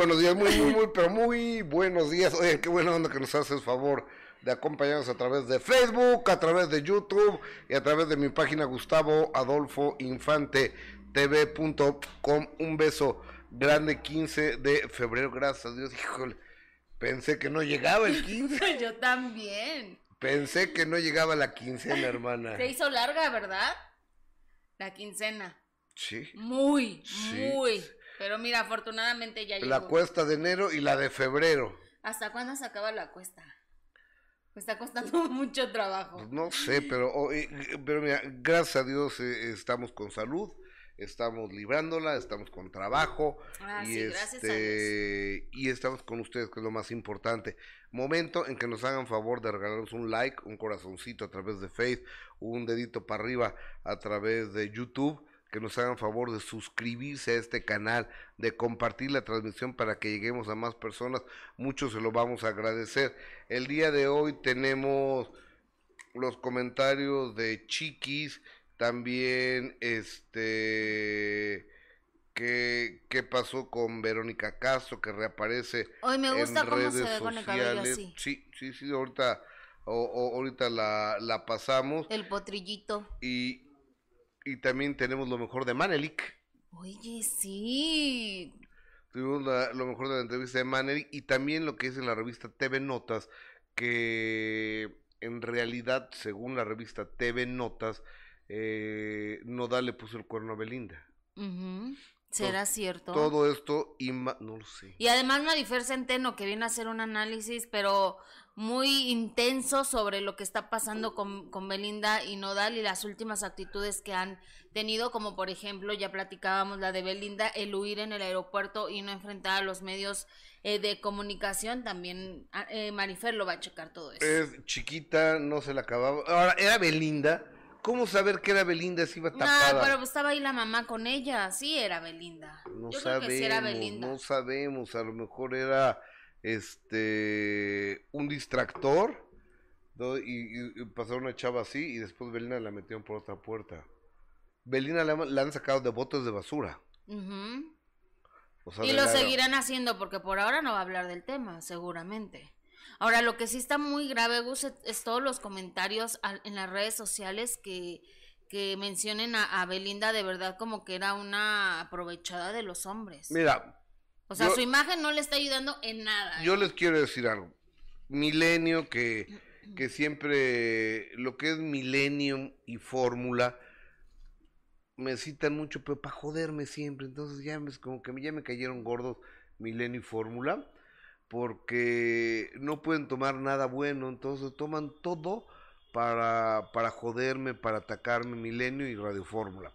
Buenos días, muy, muy, muy, pero muy buenos días. Oye, qué buena onda que nos haces favor de acompañarnos a través de Facebook, a través de YouTube y a través de mi página Gustavo Adolfo Infante TV.com. Un beso grande 15 de febrero, gracias a Dios. Híjole, pensé que no llegaba el 15. Yo también. Pensé que no llegaba la quincena, hermana. Se hizo larga, ¿verdad? La quincena. Sí. Muy, muy. Pero mira, afortunadamente ya llegó. La cuesta de enero y la de febrero. ¿Hasta cuándo se acaba la cuesta? Me está costando mucho trabajo. Pues no sé, pero, pero mira, gracias a Dios eh, estamos con salud, estamos librándola, estamos con trabajo Ah, y sí, gracias a este y estamos con ustedes, que es lo más importante. Momento en que nos hagan favor de regalarnos un like, un corazoncito a través de Facebook, un dedito para arriba a través de YouTube, que nos hagan favor de suscribirse a este canal, de compartir la transmisión para que lleguemos a más personas. Mucho se lo vamos a agradecer. El día de hoy tenemos los comentarios de Chiquis, también este qué, qué pasó con Verónica Castro que reaparece Hoy me gusta en cómo se ve con el cabello así. Sí, sí, sí, ahorita o- o- ahorita la, la pasamos El potrillito. y y también tenemos lo mejor de Manelik. Oye, sí. Tuvimos la- lo mejor de la entrevista de Manelik y también lo que es en la revista TV Notas, que en realidad, según la revista TV Notas, eh, Nodal le puso el cuerno a Belinda. ¿Será cierto? Todo esto y no lo sé. Y además Marifer Centeno, que viene a hacer un análisis, pero muy intenso sobre lo que está pasando con, con Belinda y Nodal y las últimas actitudes que han tenido, como por ejemplo, ya platicábamos la de Belinda, el huir en el aeropuerto y no enfrentar a los medios eh, de comunicación. También ah, eh, Marifer lo va a checar todo eso. Es chiquita, no se la acababa. Ahora, era Belinda. ¿Cómo saber que era Belinda si iba No, tapada? pero pues estaba ahí la mamá con ella, sí era Belinda. No Yo sabemos, creo que sí era Belinda. no sabemos, a lo mejor era este un distractor ¿no? y, y- y pasaron una chava así y después Belinda la metieron por otra puerta. Belinda la, la han sacado de botes de basura. Ujú. o sea, Y lo la- seguirán haciendo porque por ahora no va a hablar del tema, seguramente. Ahora, lo que sí está muy grave, Gus, es, es todos los comentarios al- en las redes sociales que, que mencionen a, a Belinda de verdad como que era una aprovechada de los hombres. Mira, o sea, yo- su imagen no le está ayudando en nada. yo les quiero decir algo. Milenio que, que siempre lo que es Millennium y Fórmula me citan mucho, pero para joderme siempre. Entonces ya me, como que ya me cayeron gordos Milenio y Fórmula, porque no pueden tomar nada bueno, entonces toman todo para, para joderme, para atacarme Milenio y Radio Fórmula.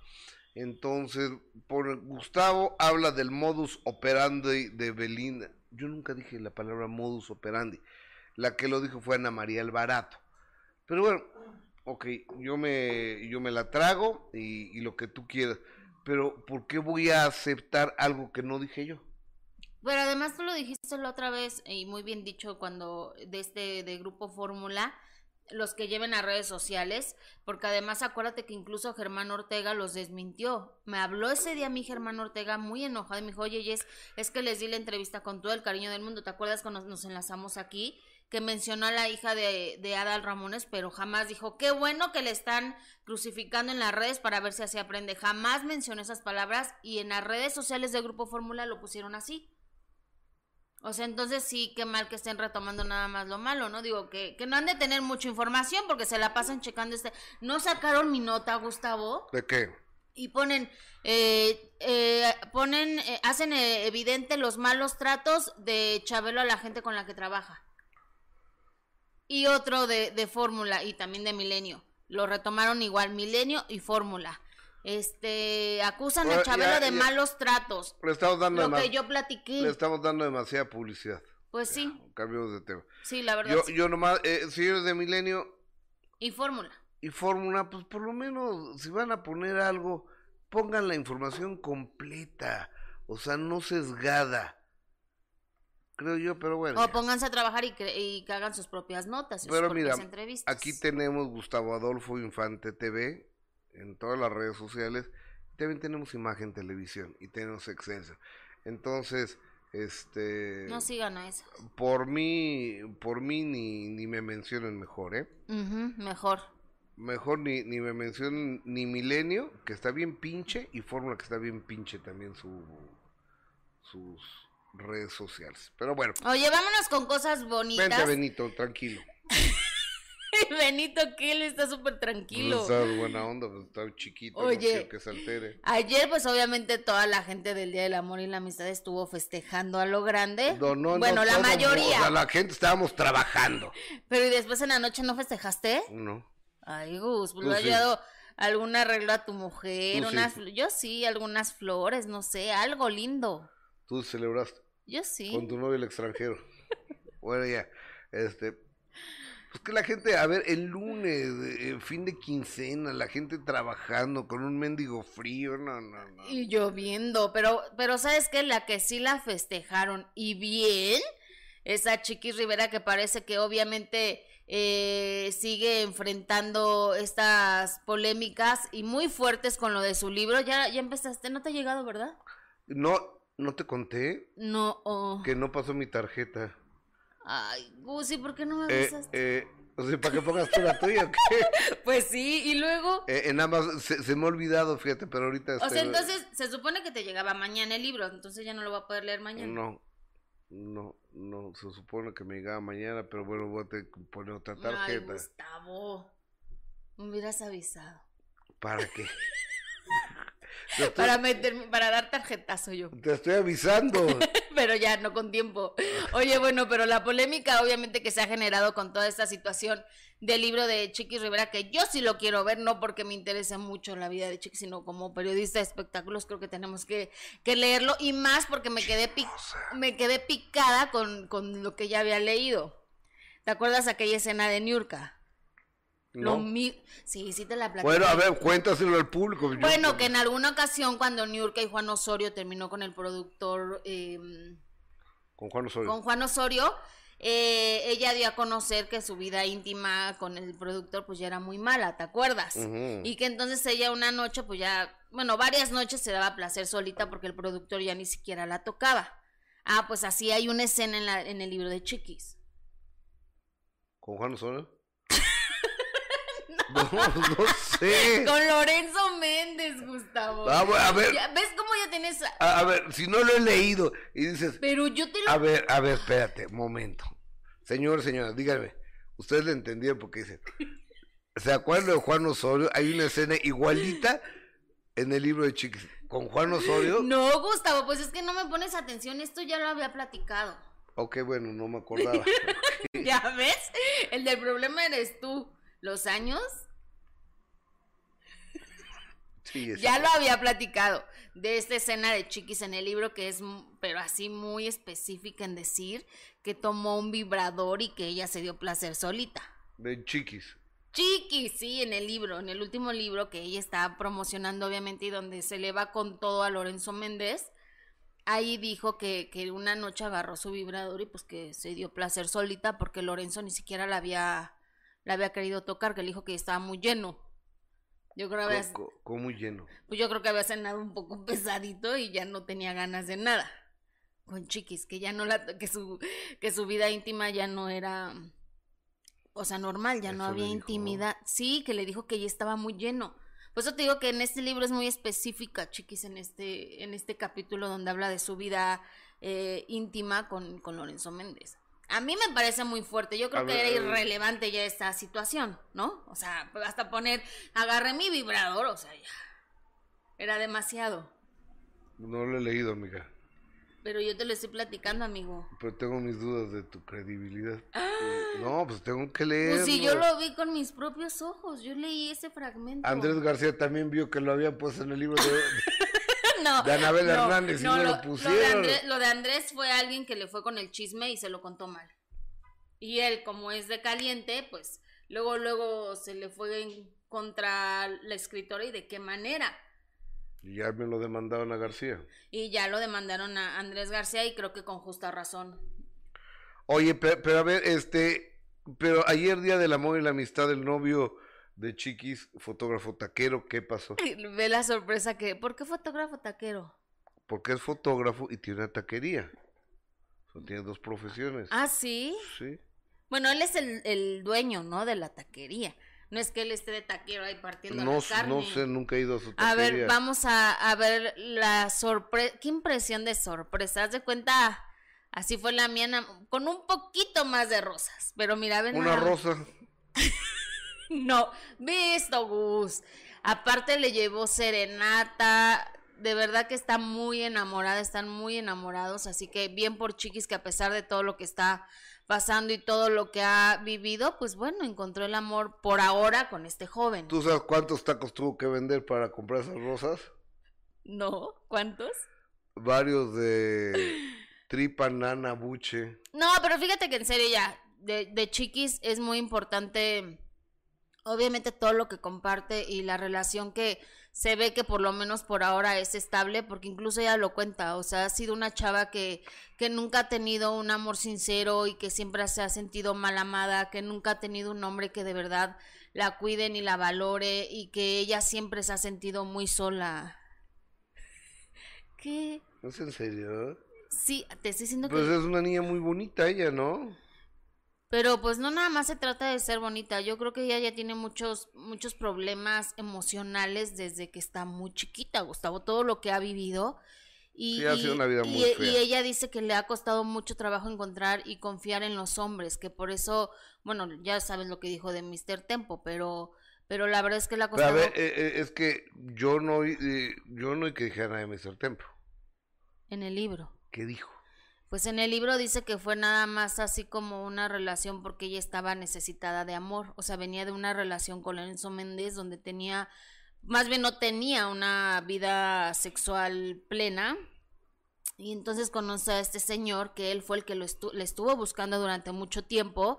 Entonces, por Gustavo habla del modus operandi de Belinda. Yo nunca dije la palabra modus operandi. La que lo dijo fue Ana María Alvarato. Pero bueno, ok, yo me, yo me la trago y, lo que tú quieras. Pero ¿por qué voy a aceptar algo que no dije yo? Pero además tú lo dijiste la otra vez y muy bien dicho cuando de este de grupo Fórmula los que lleven a redes sociales, porque además acuérdate que incluso Germán Ortega los desmintió. Me habló ese día a mí Germán Ortega muy enojado y me dijo, oye, Jess, es que les di la entrevista con todo el cariño del mundo. ¿Te acuerdas cuando nos, enlazamos aquí? Que mencionó a la hija de, de Adal Ramones, pero jamás dijo, qué bueno que le están crucificando en las redes para ver si así aprende. Jamás mencionó esas palabras y en las redes sociales del Grupo Fórmula lo pusieron así. O sea, entonces sí, qué mal que estén retomando nada más lo malo, ¿no? Digo, que, que no han de tener mucha información porque se la pasan checando este... No sacaron mi nota, Gustavo, ¿De qué? y ponen, eh, eh, ponen, eh, hacen eh, evidente los malos tratos de Chabelo a la gente con la que trabaja. Y otro de, de Fórmula y también de Milenio. Lo retomaron igual, Milenio y Fórmula. Este, acusan Ahora, a Chabelo ya- de ya- malos tratos. Le estamos dando, Lo que yo platiqué. le estamos dando demasiada publicidad. Pues sí, Cambiamos de tema. sí, la verdad. Yo, sí. yo nomás, eh, señores de Milenio Y Fórmula. y Fórmula, pues por lo menos si van a poner algo, pongan la información completa, o sea, no sesgada. Creo yo, pero bueno. O ya. pónganse a trabajar y que, y que hagan sus propias notas. sus Pero propias mira, entrevistas. Aquí tenemos Gustavo Adolfo Infante TV en todas las redes sociales. También tenemos Imagen Televisión y tenemos Excelsior. Entonces, Este. No sigan a esa. Por mí, por mí ni, ni me mencionen mejor, ¿eh? Mejor. Mejor ni, ni me mencionen ni Milenio, que está bien pinche, y Fórmula, que está bien pinche también su, sus redes sociales. Pero bueno, Oye, vámonos con cosas bonitas. vente Benito, tranquilo. Benito Kill está súper tranquilo. Está buena onda, pues está chiquito, Oye. quiero que se altere. Ayer, pues obviamente toda la gente del Día del Amor y la Amistad estuvo festejando a lo grande. No, no, no bueno, la mayoría. o sea, la gente estábamos trabajando. Pero ¿y después en la noche no festejaste? No. Ay, Gus, pues sí. dado algún arreglo a tu mujer, Tú sí. unas, yo sí, algunas flores, no sé, algo lindo. Tú celebraste Yo sí. con tu novio el extranjero. bueno, ya, este, pues que la gente, a ver, el lunes, eh, fin de quincena, la gente trabajando con un mendigo frío, no, no, no. Y lloviendo, pero, pero ¿sabes qué? La que sí la festejaron y bien, esa Chiquis Rivera que parece que obviamente eh, sigue enfrentando estas polémicas y muy fuertes con lo de su libro. Ya, ya empezaste, no te ha llegado, ¿verdad? No, no te conté No. oh. que no pasó mi tarjeta. Ay, Gusi, ¿por qué no me Eh, avisaste? eh, o sea, ¿para que pongas tú la tuya o qué? Pues sí, y luego... Eh, en ambas, se, se me ha olvidado, fíjate, pero ahorita... O sea, entonces se supone que te llegaba mañana el libro, entonces ya no lo va a poder leer mañana. No, no, no, se supone que me llegaba mañana, pero bueno, voy a tener que poner otra Ay, tarjeta. Gustavo. Me hubieras avisado. ¿Para qué? Estoy, Para meterme, para dar tarjetazo yo. te estoy avisando. Pero ya, no con tiempo. Oye, bueno, pero la polémica obviamente que se ha generado con toda esta situación del libro de Chiquis Rivera, que yo sí lo quiero ver, no porque me interese mucho la vida de Chiquis, sino como periodista de espectáculos creo que tenemos que, que leerlo y más porque me quedé, pic- me quedé picada con, con lo que ya había leído. ¿Te acuerdas aquella escena de Niurka? Lo ¿No? mi- Sí, sí te la platico. Bueno, a ver, cuéntaselo al público. yo- Bueno, que en alguna ocasión cuando Niurka y Juan Osorio terminó con el productor eh, Con Juan Osorio. con Juan Osorio, eh, ella dio a conocer que su vida íntima con el productor pues ya era muy mala, ¿te acuerdas? Y que entonces ella una noche pues ya, bueno, varias noches se daba placer solita porque el productor ya ni siquiera la tocaba. Ah, pues así hay una escena en, la, en el libro de Chiquis. ¿Con Juan Osorio? no. no, sé. Con Lorenzo Méndez, Gustavo. Ah, bueno, a ver, ¿Ves cómo ya tienes... a, a ver, si no lo he leído y dices, Pero yo te lo... a ver, a ver, espérate, momento. Señor, señora, dígame, ustedes le entendieron porque dice, ¿se acuerdan de Juan Osorio? Hay una escena igualita en el libro de Chiquis. Con Juan Osorio, No, Gustavo, pues es que no me pones atención, esto ya lo había platicado. ok, bueno, no me acordaba. ¿Ya ves? El del problema eres tú. Los años Sí, ya lo había platicado de esta escena de Chiquis en el libro que es, pero así muy específica en decir que tomó un vibrador y que ella se dio placer solita. de Chiquis. Chiquis, sí, en el libro, en el último libro que ella está promocionando obviamente y donde se le va con todo a Lorenzo Méndez. Ahí dijo que, que una noche agarró su vibrador y pues que se dio placer solita porque Lorenzo ni siquiera la había, la había querido tocar, que le dijo que estaba muy lleno. Yo creo que había, muy lleno. pues yo creo que había cenado un poco pesadito y ya no tenía ganas de nada. Con Chiquis, que ya no la, que su, que su vida íntima ya no era, o sea, normal, ya no Eso había dijo. intimidad. Sí, que le dijo que ya estaba muy lleno. Por eso te digo que en este libro es muy específica, Chiquis, en este, en este capítulo donde habla de su vida eh, íntima con, con Lorenzo Méndez. A mí me parece muy fuerte. Yo creo A que ver, era eh. irrelevante ya esta situación, ¿no? O sea, hasta poner, agarré mi vibrador, o sea, ya. Era demasiado. No lo he leído, amiga. Pero yo te lo estoy platicando, amigo. Pero tengo mis dudas de tu credibilidad. Eh, No, pues tengo que leerlo. Pues si yo lo vi con mis propios ojos, yo leí ese fragmento. Andrés García también vio que lo habían puesto en el libro de... no, de Anabel Hernández y no lo de pusieron. Andrés, lo de Andrés fue alguien que le fue con el chisme y se lo contó mal. Y él, como es de caliente, pues luego, luego se le fue en contra la escritora y de qué manera. Y ya me lo demandaron a García. Y ya lo demandaron a Andrés García y creo que con justa razón. Oye, pe- pero, a ver, este... Pero ayer, Día del Amor y la Amistad, el novio de Chiquis, fotógrafo taquero, ¿qué pasó? Ve la sorpresa que... ¿Por qué fotógrafo taquero? Porque es fotógrafo y tiene una taquería. Tiene dos profesiones. Ah, sí. Sí. Bueno, él es el, el dueño, ¿no? De la taquería. No es que él esté de taquero ahí partiendo No, la carne. no sé, nunca he ido a su A ver, taquería. vamos a, a ver la sorpresa. Qué impresión de sorpresa. Haz de cuenta, así fue la mía, con un poquito más de rosas. Pero mira, ven. Una rosa. No, visto, Gus. Aparte le llevó serenata. De verdad que está muy enamorada, están muy enamorados. Así que bien por Chiquis que a pesar de todo lo que está pasando y todo lo que ha vivido, pues bueno, encontró el amor por ahora con este joven. ¿Tú sabes cuántos tacos tuvo que vender para comprar esas rosas? ¿No? ¿Cuántos? Varios de tripa, nana, buche. No, pero fíjate que en serio ya, de, de Chiquis es muy importante, obviamente todo lo que comparte y la relación que se ve que por lo menos por ahora es estable, porque incluso ella lo cuenta, o sea, ha sido una chava que, que nunca ha tenido un amor sincero y que siempre se ha sentido mal amada, que nunca ha tenido un hombre que de verdad la cuide ni la valore y que ella siempre se ha sentido muy sola. ¿Qué? ¿No es en serio? Sí, te estoy diciendo que... Pues es una niña muy bonita ella, ¿no? Pero pues no nada más se trata de ser bonita, yo creo que ella ya tiene muchos muchos problemas emocionales desde que está muy chiquita, Gustavo, todo lo que ha vivido y, Sí, ha sido y- una vida y- muy y fea. ella dice que le ha costado mucho trabajo encontrar y confiar en los hombres, que por eso, bueno, ya sabes lo que dijo de Mr. Tempo, pero pero la verdad es que ha Pero a ver, eh, eh, es que yo no eh, yo no dijera nada de Mr. Tempo. en el libro. ¿Qué dijo? Pues en el libro dice que fue nada más así como una relación porque ella estaba necesitada de amor, o sea, venía de una relación con Lorenzo Méndez donde tenía, más bien no tenía una vida sexual plena. Y entonces conoce a este señor que él fue el que lo estu- le estuvo buscando durante mucho tiempo,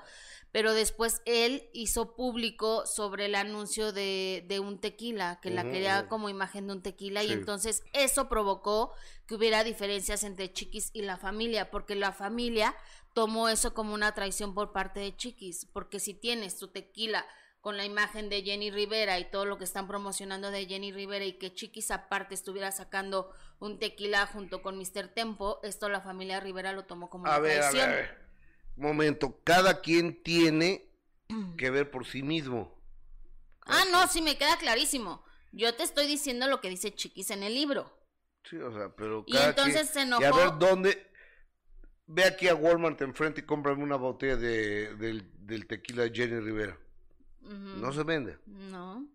pero después él hizo público sobre el anuncio de, de un tequila, que la quería como imagen de un tequila, y entonces eso provocó que hubiera diferencias entre Chiquis y la familia, porque la familia tomó eso como una traición por parte de Chiquis, porque si tienes tu tequila con la imagen de Jenny Rivera y todo lo que están promocionando de Jenny Rivera y que Chiquis aparte estuviera sacando un tequila junto con Mr. Tempo, esto la familia Rivera lo tomó como A una ver, a ver, a ver. Momento, cada quien tiene que ver por sí mismo. Ah, no, sí me queda clarísimo. Yo te estoy diciendo lo que dice Chiquis en el libro. Sí, o sea, pero Y cada entonces quien- se Y enojó. a ver, ¿dónde? Ve aquí a Walmart enfrente y cómprame una botella de, del, del tequila de Jenny Rivera. No se vende. No.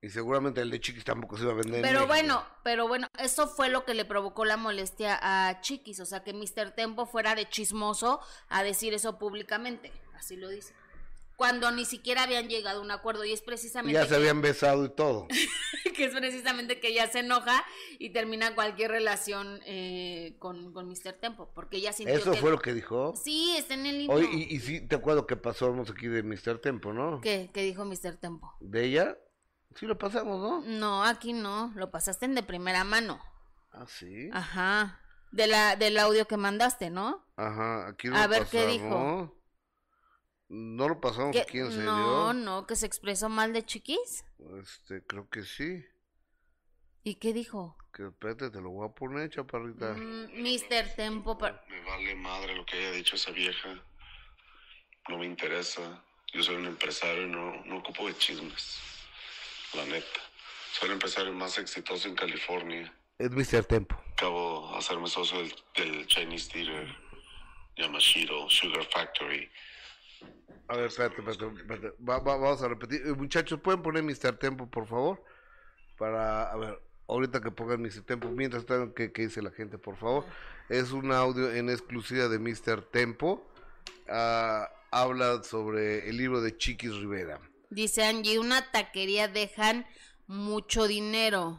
Y seguramente el de Chiquis tampoco se iba a vender. en Pero bueno, pero bueno, eso fue lo que le provocó la molestia a Chiquis, o sea, que Mr. Tempo fuera de chismoso a decir eso públicamente, así lo dice. Cuando ni siquiera habían llegado a un acuerdo y es precisamente ya se que, habían besado y todo. que es precisamente que ella se enoja y termina cualquier relación eh, con, con Mr. Tempo, porque ella sintió Eso que- fue lo que dijo. Sí, está en el libro. Oye, y, y sí, te acuerdo que pasamos aquí de Mr. Tempo, ¿no? ¿Qué? ¿Qué dijo Mr. Tempo? De ella. Sí lo pasamos, ¿no? No, aquí no, lo pasaste en de primera mano. Ah, sí. Ajá. De la, del audio que mandaste, ¿no? Ajá, aquí lo A ver, pasamos. ¿qué dijo? ¿No lo pasamos ¿Qué? aquí en serio? No, no, que se expresó mal de chiquis. Este, creo que sí. ¿Y qué dijo? Que espérate, te lo voy a poner, chaparrita. Mm, Mr. Tempo. pa- Me vale madre lo que haya dicho esa vieja. No me interesa. Yo soy un empresario y no, no ocupo de chismes. La neta. Soy el empresario más exitoso en California. Es Mr. Tempo. Acabo de hacerme socio del, del Chinese Theater, Yamashiro, Sugar Factory. A ver, espérate, espérate, espérate. Va- va- vamos a repetir. Eh, muchachos, ¿pueden poner Mr. Tempo, por favor? Para, a ver, ahorita que pongan Mr. Tempo, mientras tanto, ¿qué, qué dice la gente, por favor? Es un audio en exclusiva de Mr. Tempo. Ah, habla sobre el libro de Chiquis Rivera. Dice Angie, una taquería dejan mucho dinero.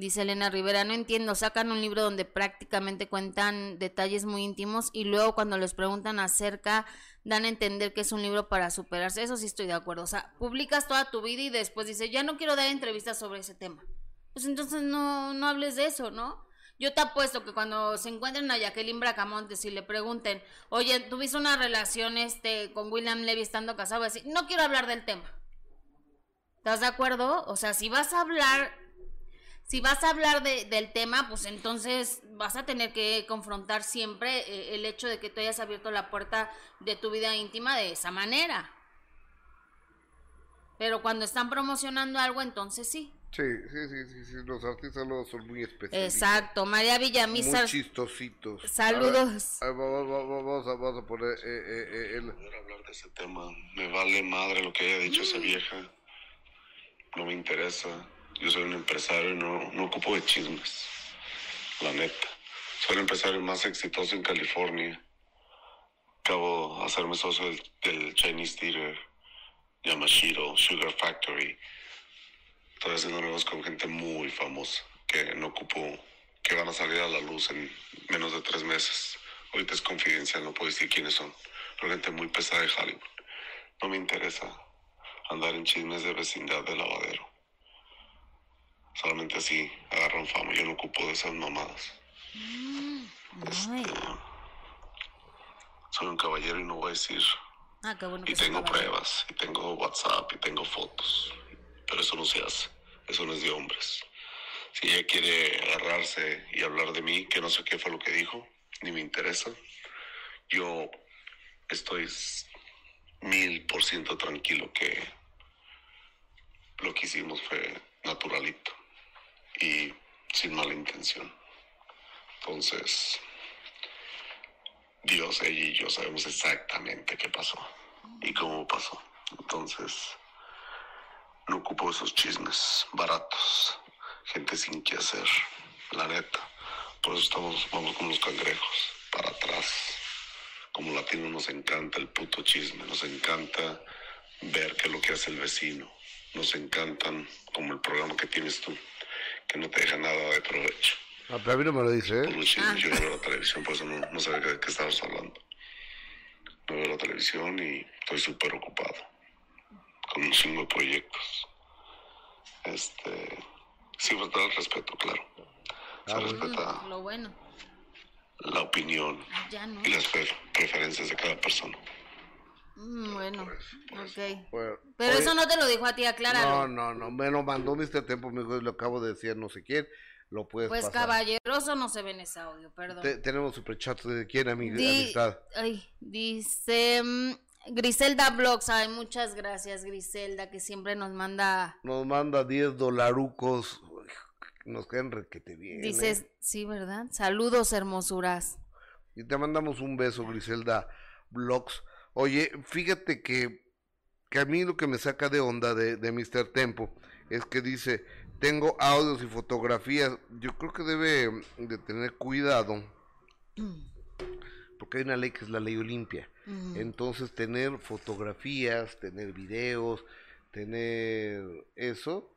Dice Elena Rivera, no entiendo, sacan un libro donde prácticamente cuentan detalles muy íntimos y luego cuando les preguntan acerca dan a entender que es un libro para superarse. Eso sí estoy de acuerdo. O sea, publicas toda tu vida y después dices, ya no quiero dar entrevistas sobre ese tema. Pues entonces no, no hables de eso, ¿no? Yo te apuesto que cuando se encuentren a Jacqueline Bracamontes y le pregunten, oye, ¿tuviste una relación este con William Levy estando casado? Va a decir, no quiero hablar del tema. ¿Estás de acuerdo? O sea, si vas a hablar, si vas a hablar de, del tema, pues entonces vas a tener que confrontar siempre eh, el hecho de que tú hayas abierto la puerta de tu vida íntima de esa manera. Pero cuando están promocionando algo, entonces sí. Sí, sí, sí, sí, sí, los artistas luego son muy especiales. Exacto, María Villamizar. Muy chistositos. Saludos. A ver, a ver, vamos, vamos, vamos a, vamos a poner eh, eh, eh, el... poder hablar de ese tema. Me vale madre lo que haya dicho esa vieja. No me interesa. Yo soy un empresario y no, no ocupo de chismes. La neta. Soy el empresario más exitoso en California. Acabo de hacerme socio del, del Chinese Theater, Yamashiro, Sugar Factory. Estoy haciendo negocios con gente muy famosa que no ocupo, que van a salir a la luz en menos de tres meses. Ahorita es confidencial, no puedo decir quiénes son. Pero gente muy pesada de Hollywood. No me interesa andar en chismes de vecindad de lavadero. Solamente así agarran fama. Yo no ocupo de esas mamadas. Ay. Este, soy un caballero y no voy a decir. Ah, qué bueno Y que tengo pruebas, y tengo WhatsApp, y tengo fotos. Pero eso no se hace. Eso no es de hombres. Si ella quiere agarrarse y hablar de mí, que no sé qué fue lo que dijo, ni me interesa, yo estoy mil por ciento tranquilo que lo que hicimos fue naturalito y sin mala intención. Entonces, Dios, ella y yo sabemos exactamente qué pasó y cómo pasó. Entonces, no ocupo esos chismes baratos, gente sin qué hacer, la neta. Por eso estamos, vamos con los cangrejos, para atrás. Como latinos nos encanta el puto chisme, nos encanta ver qué es lo que hace el vecino. Nos encantan, como el programa que tienes tú, que no te deja nada de provecho. Ah, pero a mí no me lo dice, Por ¿eh? chismes, yo no veo la televisión, por eso no, no sabía de qué estabas hablando. No veo la televisión y estoy súper ocupado. Con un chingo de proyectos. Este. Sí, falta el respeto, claro. Se Ah, bueno. respeta Lo bueno. la opinión Ya no. y las pre- preferencias de cada persona. Mm, bueno, ok. Bueno, Pero oye, eso no te lo dijo a ti, No, acláralo. no, no, me lo mandó Mr. Tempo, me dijo, lo acabo de decir, no sé quién, lo puedes pues pasar. caballeroso no se ve en ese audio, perdón. Te- tenemos superchats de quién, ami- Di- amistad. Ay, dice mm, Griselda Blogs. Ay, muchas gracias, Griselda, que siempre nos manda. Nos manda 10 dolarucos, nos quedan requete bien. ¿eh? Dices, sí, ¿verdad? Saludos, hermosuras. Y te mandamos un beso, Griselda Blogs. Oye, fíjate que, que a mí lo que me saca de onda de, de Mr. Tempo es que dice, tengo audios y fotografías. Yo creo que debe de tener cuidado, porque hay una ley que es la ley Olimpia. Entonces, tener fotografías, tener videos, tener eso,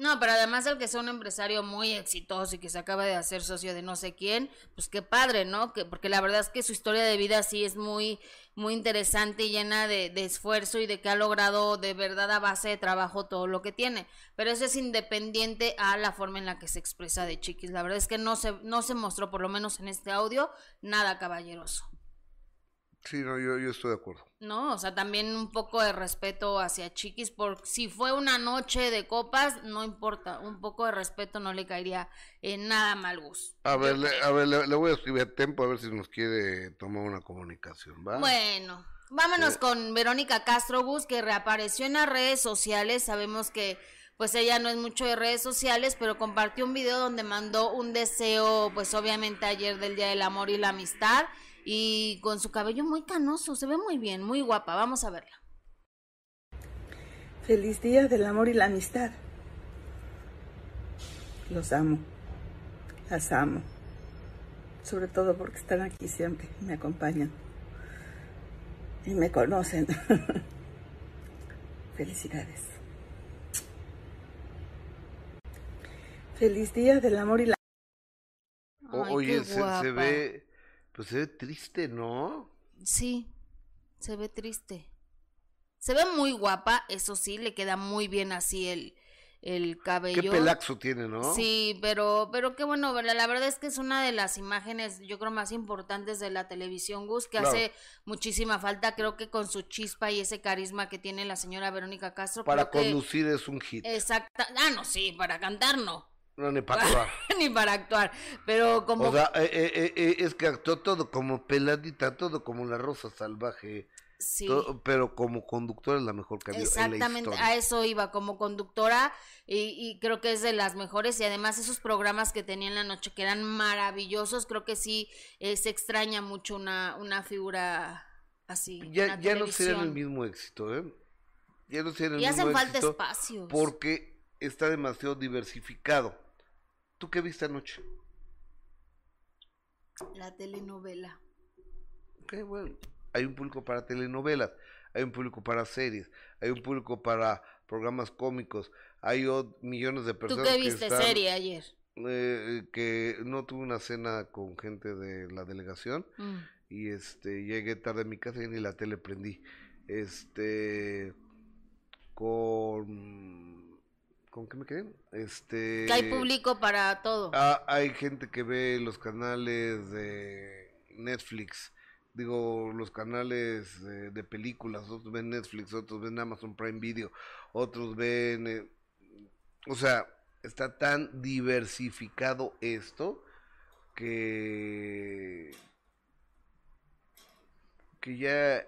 No, pero además el que sea un empresario muy exitoso y que se acaba de hacer socio de no sé quién, pues qué padre, ¿no? Que, porque la verdad es que su historia de vida sí es muy, muy interesante y llena de, de esfuerzo y de que ha logrado de verdad a base de trabajo todo lo que tiene. Pero eso es independiente a la forma en la que se expresa de Chiquis. La verdad es que no se, no se mostró, por lo menos en este audio, nada caballeroso. Sí, no, yo, yo estoy de acuerdo. No, o sea, también un poco de respeto hacia Chiquis, por si fue una noche de copas, no importa, un poco de respeto no le caería en nada mal gusto. A ver, le, a ver, le, le voy a escribir a Tempo a ver si nos quiere tomar una comunicación, ¿va? Bueno, vámonos Eh. con Verónica Castro Gus, que reapareció en las redes sociales. Sabemos que pues ella no es mucho de redes sociales, pero compartió un video donde mandó un deseo, pues obviamente ayer del Día del Amor y la Amistad, y con su cabello muy canoso, se ve muy bien, muy guapa. Vamos a verla. Feliz día del amor y la amistad. Los amo. Las amo. Sobre todo porque están aquí siempre, me acompañan. Y me conocen. Felicidades. Feliz día del amor y la Ay, oye, qué se, se guapa. ve, pues se ve triste, ¿no? Sí, se ve triste. Se ve muy guapa, eso sí, le queda muy bien así el, el Qué cabello. pelaxo tiene, ¿no? Sí, pero, pero qué bueno, la verdad es que es una de las imágenes, yo creo, más importantes de la televisión, Gus, que Claro. hace muchísima falta, creo que con su chispa y ese carisma que tiene la señora Verónica Castro. Para que- conducir es un hit. Exacta, ah, no, sí, para cantar no, No, ni para actuar. ni para actuar, pero como... O sea, eh, eh, eh, es que actuó todo como peladita, todo como la rosa salvaje. sí. todo- pero como conductora es la mejor que habido en la Exactamente, a eso iba como conductora y, y creo que es de las mejores y además esos programas que tenía en la noche que eran maravillosos, creo que sí eh, se extraña mucho una, una figura así. Ya, ya no serían el mismo éxito, ¿eh? Ya no serían el Y mismo hacen falta éxito espacios. porque está demasiado diversificado. ¿Tú qué viste anoche? La telenovela. Ok, bueno, hay un público para telenovelas, hay un público para series, hay un público para programas cómicos, hay millones de ¿Tú personas qué que viste están, serie ayer? eh, que no tuve una cena con gente de la delegación Mm. y este llegué tarde a mi casa y ni la tele prendí. Este con ¿con qué me quedé? Este Que hay público para todo. Ah, hay gente que ve los canales de Netflix, digo, los canales de, de películas, otros ven Netflix, otros ven Amazon Prime Video, otros ven... eh, o sea, está tan diversificado esto que... que ya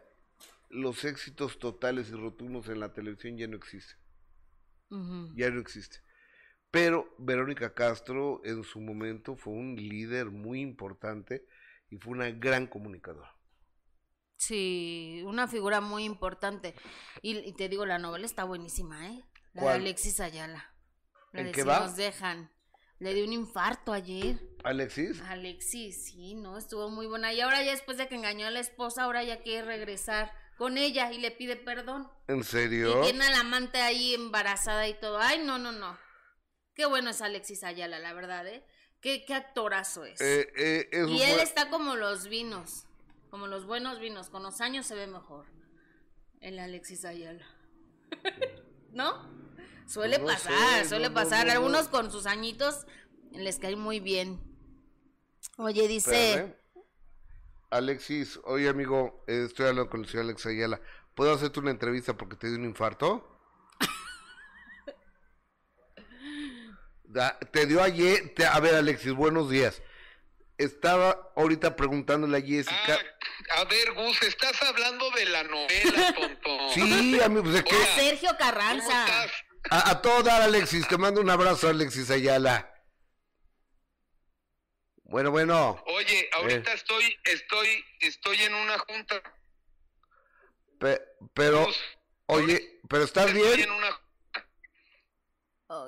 los éxitos totales y rotundos en la televisión ya no existen Ya no existe. Pero Verónica Castro en su momento fue un líder muy importante y fue una gran comunicadora. Sí, una figura muy importante. Y, y te digo, la novela está buenísima, ¿eh? La de. Alexis Ayala. La ¿En de qué Si va? nos dejan. Le dio un infarto ayer. Alexis, Alexis, sí, no, estuvo muy buena. Y ahora ya después de que engañó a la esposa, ahora ya quiere regresar con ella y le pide perdón. ¿en Y serio? tiene a la amante ahí embarazada y todo. Ay, no, no, no. Qué bueno es Alexis Ayala, la verdad, ¿eh? Qué, qué actorazo es. Eh, eh, es y él buen- está como los vinos, como los buenos vinos. Con los años se ve mejor. El Alexis Ayala. ¿No? Suele No pasar, sé, suele no, pasar. no, no. Algunos con sus añitos les cae muy bien. Oye, dice. Espérame. Alexis, oye amigo, eh, estoy hablando con el señor Alex Ayala. ¿Puedo hacerte una entrevista porque te dio un infarto? Da- te dio ayer, te- a ver Alexis, buenos días. Estaba ahorita preguntándole a Jessica. Ah, a ver, Gus, estás hablando de la novela, tonto. Sí, amigo, pues de qué. Sergio ¿Cómo Carranza. estás? A, a todo dar, Alexis. Te mando un abrazo, Alexis Ayala. Bueno, bueno. Oye, ahorita estoy, estoy, estoy en una junta. pe- pero, oye, pero ¿estás estoy bien? en una... No.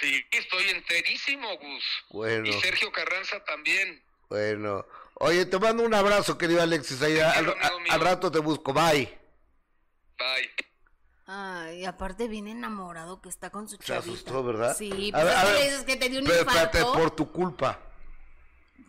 Sí, estoy enterísimo, Gus. Bueno, Y Sergio Carranza también. bueno. Oye, te mando un abrazo, querido Alexis. Te Al, quiero, amigo mío. al rato te busco. Bye. Bye. Ay, aparte bien enamorado que está con su Se chavita. asustó, ¿verdad? Sí, A pues ver, es a que ver, le dices que te dio un Pero espérate, infarto. por tu culpa.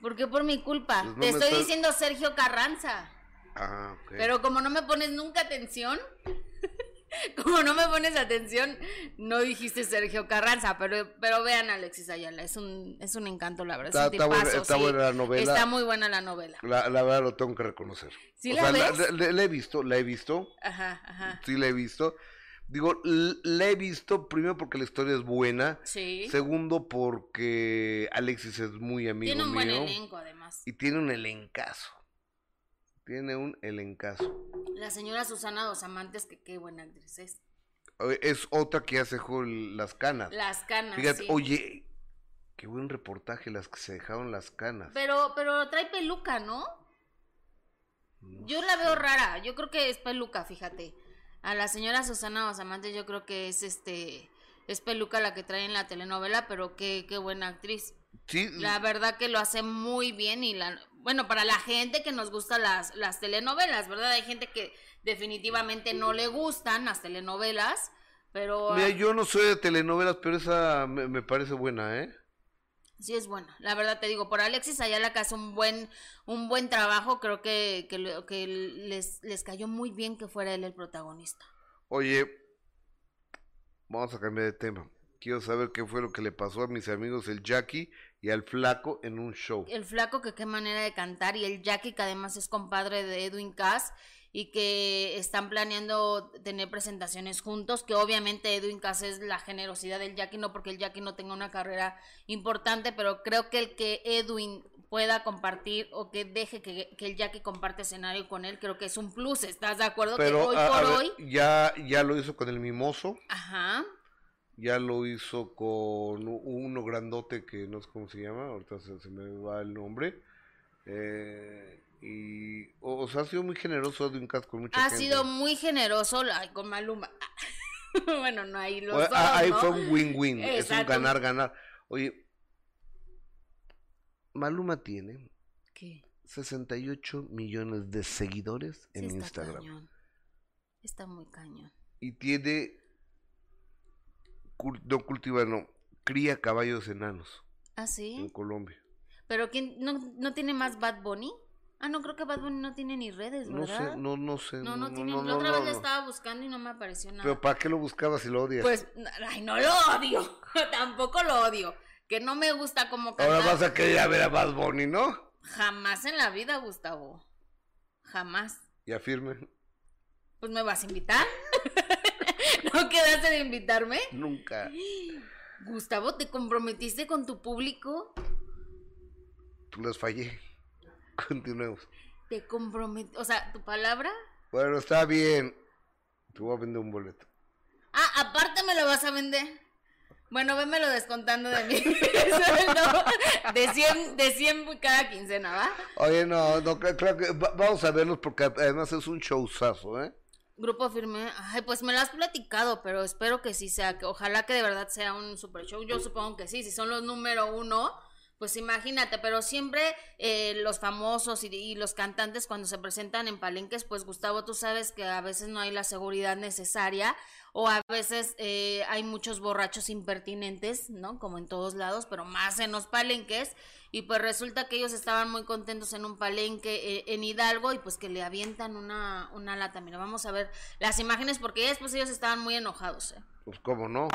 ¿Por qué por mi culpa? Pues no te estoy estás- diciendo Sergio Carranza. Ah, ok. Pero como no me pones nunca atención, como no me pones atención, no dijiste Sergio Carranza, pero, pero vean a Alexis Ayala, es un, es un encanto, la verdad. Está- es un está buena- tipazo, está sí. buena la novela. Está muy buena la novela. La, la verdad lo tengo que reconocer. ¿Sí O la sea, ves? la- la he visto, la he visto. Ajá, ajá. Sí, la he visto. Digo, la he visto primero porque la historia es buena. Sí. Segundo, porque Alexis es muy amigo Tiene un buen mío. elenco, además. Y tiene un elencazo. Tiene un elencazo. La señora Susana Dos Amantes, que qué buena actriz es. Es otra que hace las canas. Las canas. Fíjate, sí. oye, qué buen reportaje las que se dejaron las canas. Pero, pero trae peluca, ¿no? No Yo la veo rara, yo creo que es peluca, fíjate. A la señora Susana Basamantes yo creo que es este es peluca la que trae en la telenovela, pero qué, qué buena actriz. Sí, La verdad que lo hace muy bien y la bueno, para la gente que nos gusta las las telenovelas, ¿verdad? Hay gente que definitivamente no le gustan las telenovelas, pero mira, yo no soy de telenovelas, pero esa me, me parece buena, ¿eh? Sí es buena. La verdad te digo, por Alexis Ayala que hace un buen un buen trabajo, creo que que, lo- que les les cayó muy bien que fuera él el protagonista. Oye, vamos a cambiar de tema. Quiero saber qué fue lo que le pasó a mis amigos el Jackie y al Flaco en un show. El flaco que qué manera de cantar y el Jackie que además es compadre de Edwin Cass y que están planeando tener presentaciones juntos, que obviamente Edwin Cass es la generosidad del Jackie, no porque el Jackie no tenga una carrera importante, pero creo que el que Edwin pueda compartir o que deje que, que el Jackie comparte escenario con él, creo que es un plus, ¿estás de acuerdo? que Pero hoy a- a por ver, hoy, ya, ya lo hizo con el Mimoso, ajá, ya lo hizo con uno grandote que no sé cómo se llama, ahorita se, se me va el nombre. eh, y, o, o sea, ha sido muy generoso Edwin Cass con mucha ha gente. sido muy generoso ay, con Maluma. bueno, no, ahí los O- dos, ah, ahí ¿no? fue un win-win, es un ganar-ganar. Oye, Maluma tiene ¿Qué? 68 millones de seguidores en Sí, está Instagram. cañón. Está muy cañón. Y tiene, no cultiva, no, cría caballos enanos ¿Ah, en sí? Colombia. ¿Pero quién no, no tiene más Bad Bunny? Ah, no, creo que Bad Bunny no tiene ni redes, No ¿verdad? sé, no, no sé. no, no, tiene. no, la no, otra no, vez le no. estaba buscando y no me apareció nada. Pero ¿para qué lo buscabas si lo odias? Pues, ay, no lo odio. Tampoco lo odio. Que no me gusta como Ahora cantar. vas a querer a ver a Bad Bunny, ¿no? Jamás en la vida, Gustavo. Jamás. Y afirme, Pues me vas a invitar. ¿No quedaste de invitarme? nunca. Gustavo, ¿te comprometiste con tu público? Tú les fallé. Continuemos. Te comprometiste. O sea, tu palabra. Bueno, está bien. Te voy a vender un boleto. Ah, aparte me lo vas a vender. Bueno, vémelo descontando de mi sueldo. De 100, de 100 cada quincena, ¿va? Oye, no, no, creo que va- vamos a verlos porque además es un showzazo, ¿eh? Grupo firme. Ay, pues me lo has platicado, pero espero que sí sea, que ojalá que de verdad sea un super show. Yo supongo que sí, si son los número uno, pues imagínate, pero siempre eh, los famosos y, los cantantes cuando se presentan en palenques, pues Gustavo, tú sabes que a veces no hay la seguridad necesaria o a veces eh, hay muchos borrachos impertinentes, ¿no? Como en todos lados, pero más en los palenques. Y pues resulta que ellos estaban muy contentos en un palenque eh, en Hidalgo y pues que le avientan una, una lata. Mira, vamos a ver las imágenes porque después ellos estaban muy enojados. ¿eh? Pues cómo no.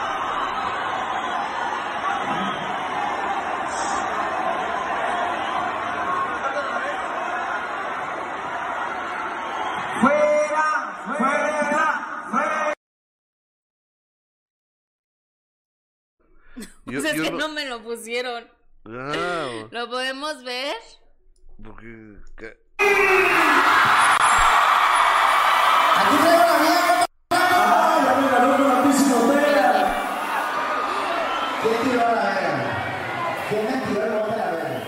Fuera, fuera, fuera. Yo, Pues es yo que no- no me lo pusieron. Ah, ¿Lo podemos ver? porque... que- Aquí traigo la vieja. Ay, ya me ganó con altísimo pega. ¿Quién tiró a la verga? ¿Quién me tiró la verga?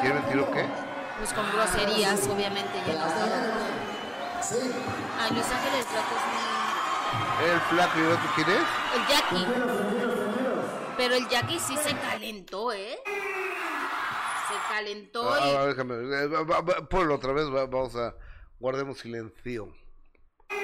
¿Quién me tiró qué? Pues con groserías, obviamente. ¿Te Ya la no. Sí. Ay, Luis Ángeles Flaco es ¿El flaco y el otro quién es? muy- El Jackie. Pero el Jackie sí se calentó, ¿eh? Se calentó y... Ah, déjame eh, Ponlo otra vez, va- vamos a... Guardemos silencio. Aquí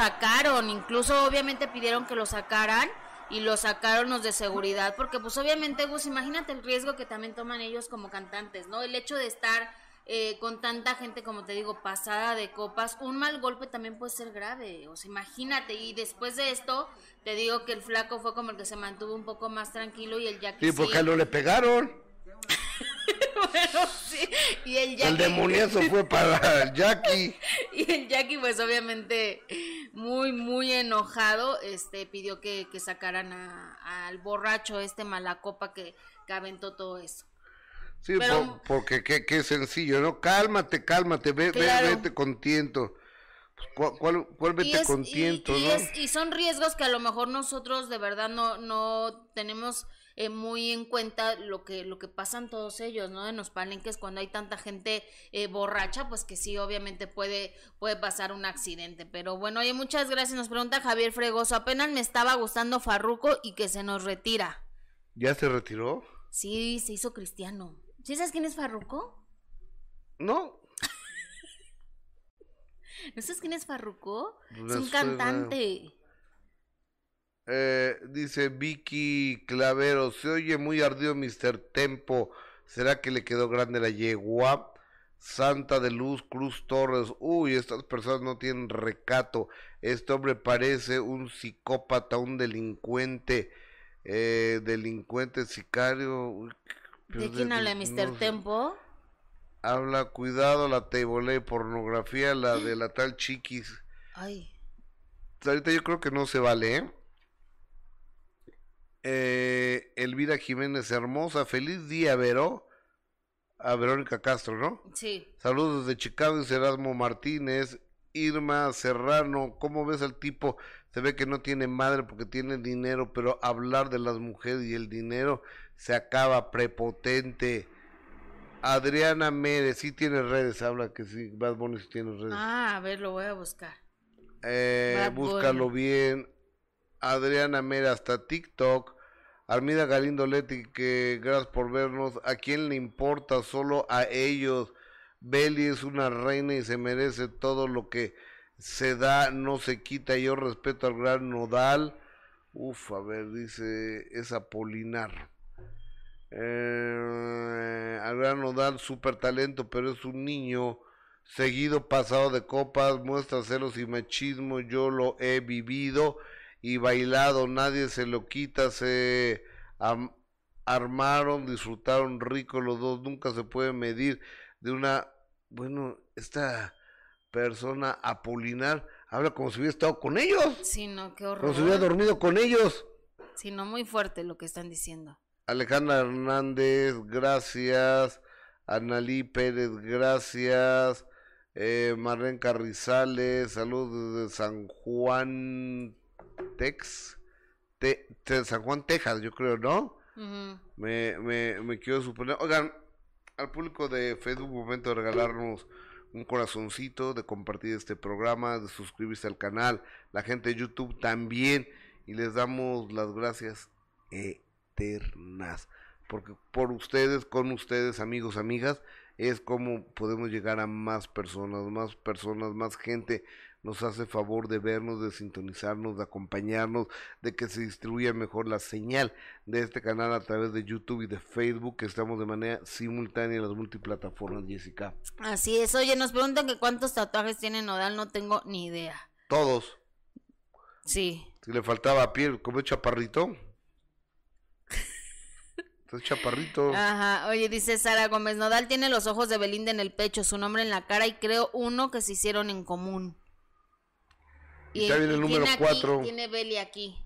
sacaron, incluso obviamente pidieron que lo sacaran y lo sacaron los de seguridad, porque pues obviamente Gus, imagínate el riesgo que también toman ellos como cantantes, ¿no? El hecho de estar eh, con tanta gente, como te digo, pasada de copas, un mal golpe también puede ser grave, o sea, imagínate, y después de esto, te digo que el flaco fue como el que se mantuvo un poco más tranquilo y el Jackie Sí, porque a él no le pegaron. Bueno, sí, y el Jackie... El demoniazo fue para el Jackie. Y el Jackie, pues obviamente muy, muy enojado, este, pidió que, que sacaran a- al borracho, este malacopa que, que aventó todo eso. Sí, Pero- por- porque qué, qué sencillo, ¿no? Cálmate, cálmate, ve, ve- Claro. vete con tiento. Pues, ¿cuál, cuál, cuál vete y, es- con y- tiento, y no? es- y son riesgos que a lo mejor nosotros de verdad no, no tenemos eh, muy en cuenta lo que, lo que pasan todos ellos, ¿no? En los palenques cuando hay tanta gente eh, borracha, pues que sí, obviamente puede, puede pasar un accidente. Pero bueno, oye, muchas gracias. Nos pregunta Javier Fregoso, apenas me estaba gustando Farruco y que se nos retira. ¿Ya se retiró? Sí, se hizo cristiano. ¿Sí sabes quién es Farruco? No. ¿No sabes quién es Farruco? Es un cantante. Eh, dice Vicky Clavero, se oye muy ardido Mr. Tempo. ¿Será que le quedó grande la yegua? Santa de Luz Cruz Torres. Uy, estas personas no tienen recato. Este hombre parece un psicópata, un delincuente. Eh, delincuente, sicario. Uy, ¿De quién habla no Mr. Tempo? Habla, cuidado, la table pornografía, la de la tal chiquis. Ay, Ahorita yo creo que no se vale, ¿eh? Eh, Elvira Jiménez Hermosa, feliz día, Vero. A Verónica Castro, ¿no? sí. Saludos desde Chicago, dice Erasmo Martínez. Irma Serrano, ¿cómo ves al tipo? Se ve que no tiene madre porque tiene dinero, pero hablar de las mujeres y el dinero se acaba prepotente. Adriana Mere, sí tiene redes, habla que sí, Bad Bunny sí tiene redes. Ah, a ver, lo voy a buscar. Eh, búscalo bien. Adriana Mera hasta TikTok. Armida Galindo Leti, que gracias por vernos. ¿A quién le importa? Solo a ellos. Beli es una reina y se merece todo lo que se da, no se quita. Yo respeto al gran Nodal. Uf, a ver, dice, es Apolinar. Eh, al gran Nodal, super talento, pero es un niño seguido pasado de copas, muestra celos y machismo, yo lo he vivido y bailado, nadie se lo quita, se am- armaron, disfrutaron rico los dos, nunca se puede medir de una, bueno, esta persona Apolinar habla como si hubiera estado con ellos, Sí, no, qué como si hubiera horror. dormido con ellos. Sí, no, muy fuerte lo que están diciendo. Alejandra Hernández, gracias. Analí Pérez, gracias. Eh, Marlene Carrizales, saludos desde San Juan, Tex. Te- te- San Juan, Texas, yo creo, ¿no? Ujú. Me, me, me quiero suponer. Oigan, al público de Facebook, momento de regalarnos un corazoncito, de compartir este programa, de suscribirse al canal. La gente de YouTube también. Y les damos las gracias eternas. Porque por ustedes, con ustedes, amigos, amigas, es como podemos llegar a más personas, más personas, más gente. Nos hace favor de vernos, de sintonizarnos, de acompañarnos, de que se distribuya mejor la señal de este canal a través de YouTube y de Facebook, que estamos de manera simultánea en las multiplataformas, Jessica. Así es. Oye, nos preguntan que cuántos tatuajes tiene Nodal, no tengo ni idea. Todos. Sí. Si le faltaba piel, como chaparrito. Es chaparrito. Ajá. Oye, dice Sara Gómez, Nodal tiene los ojos de Belinda en el pecho, su nombre en la cara y creo uno que se hicieron en común. Y está bien el número tiene aquí- cuatro. Tiene Beli aquí,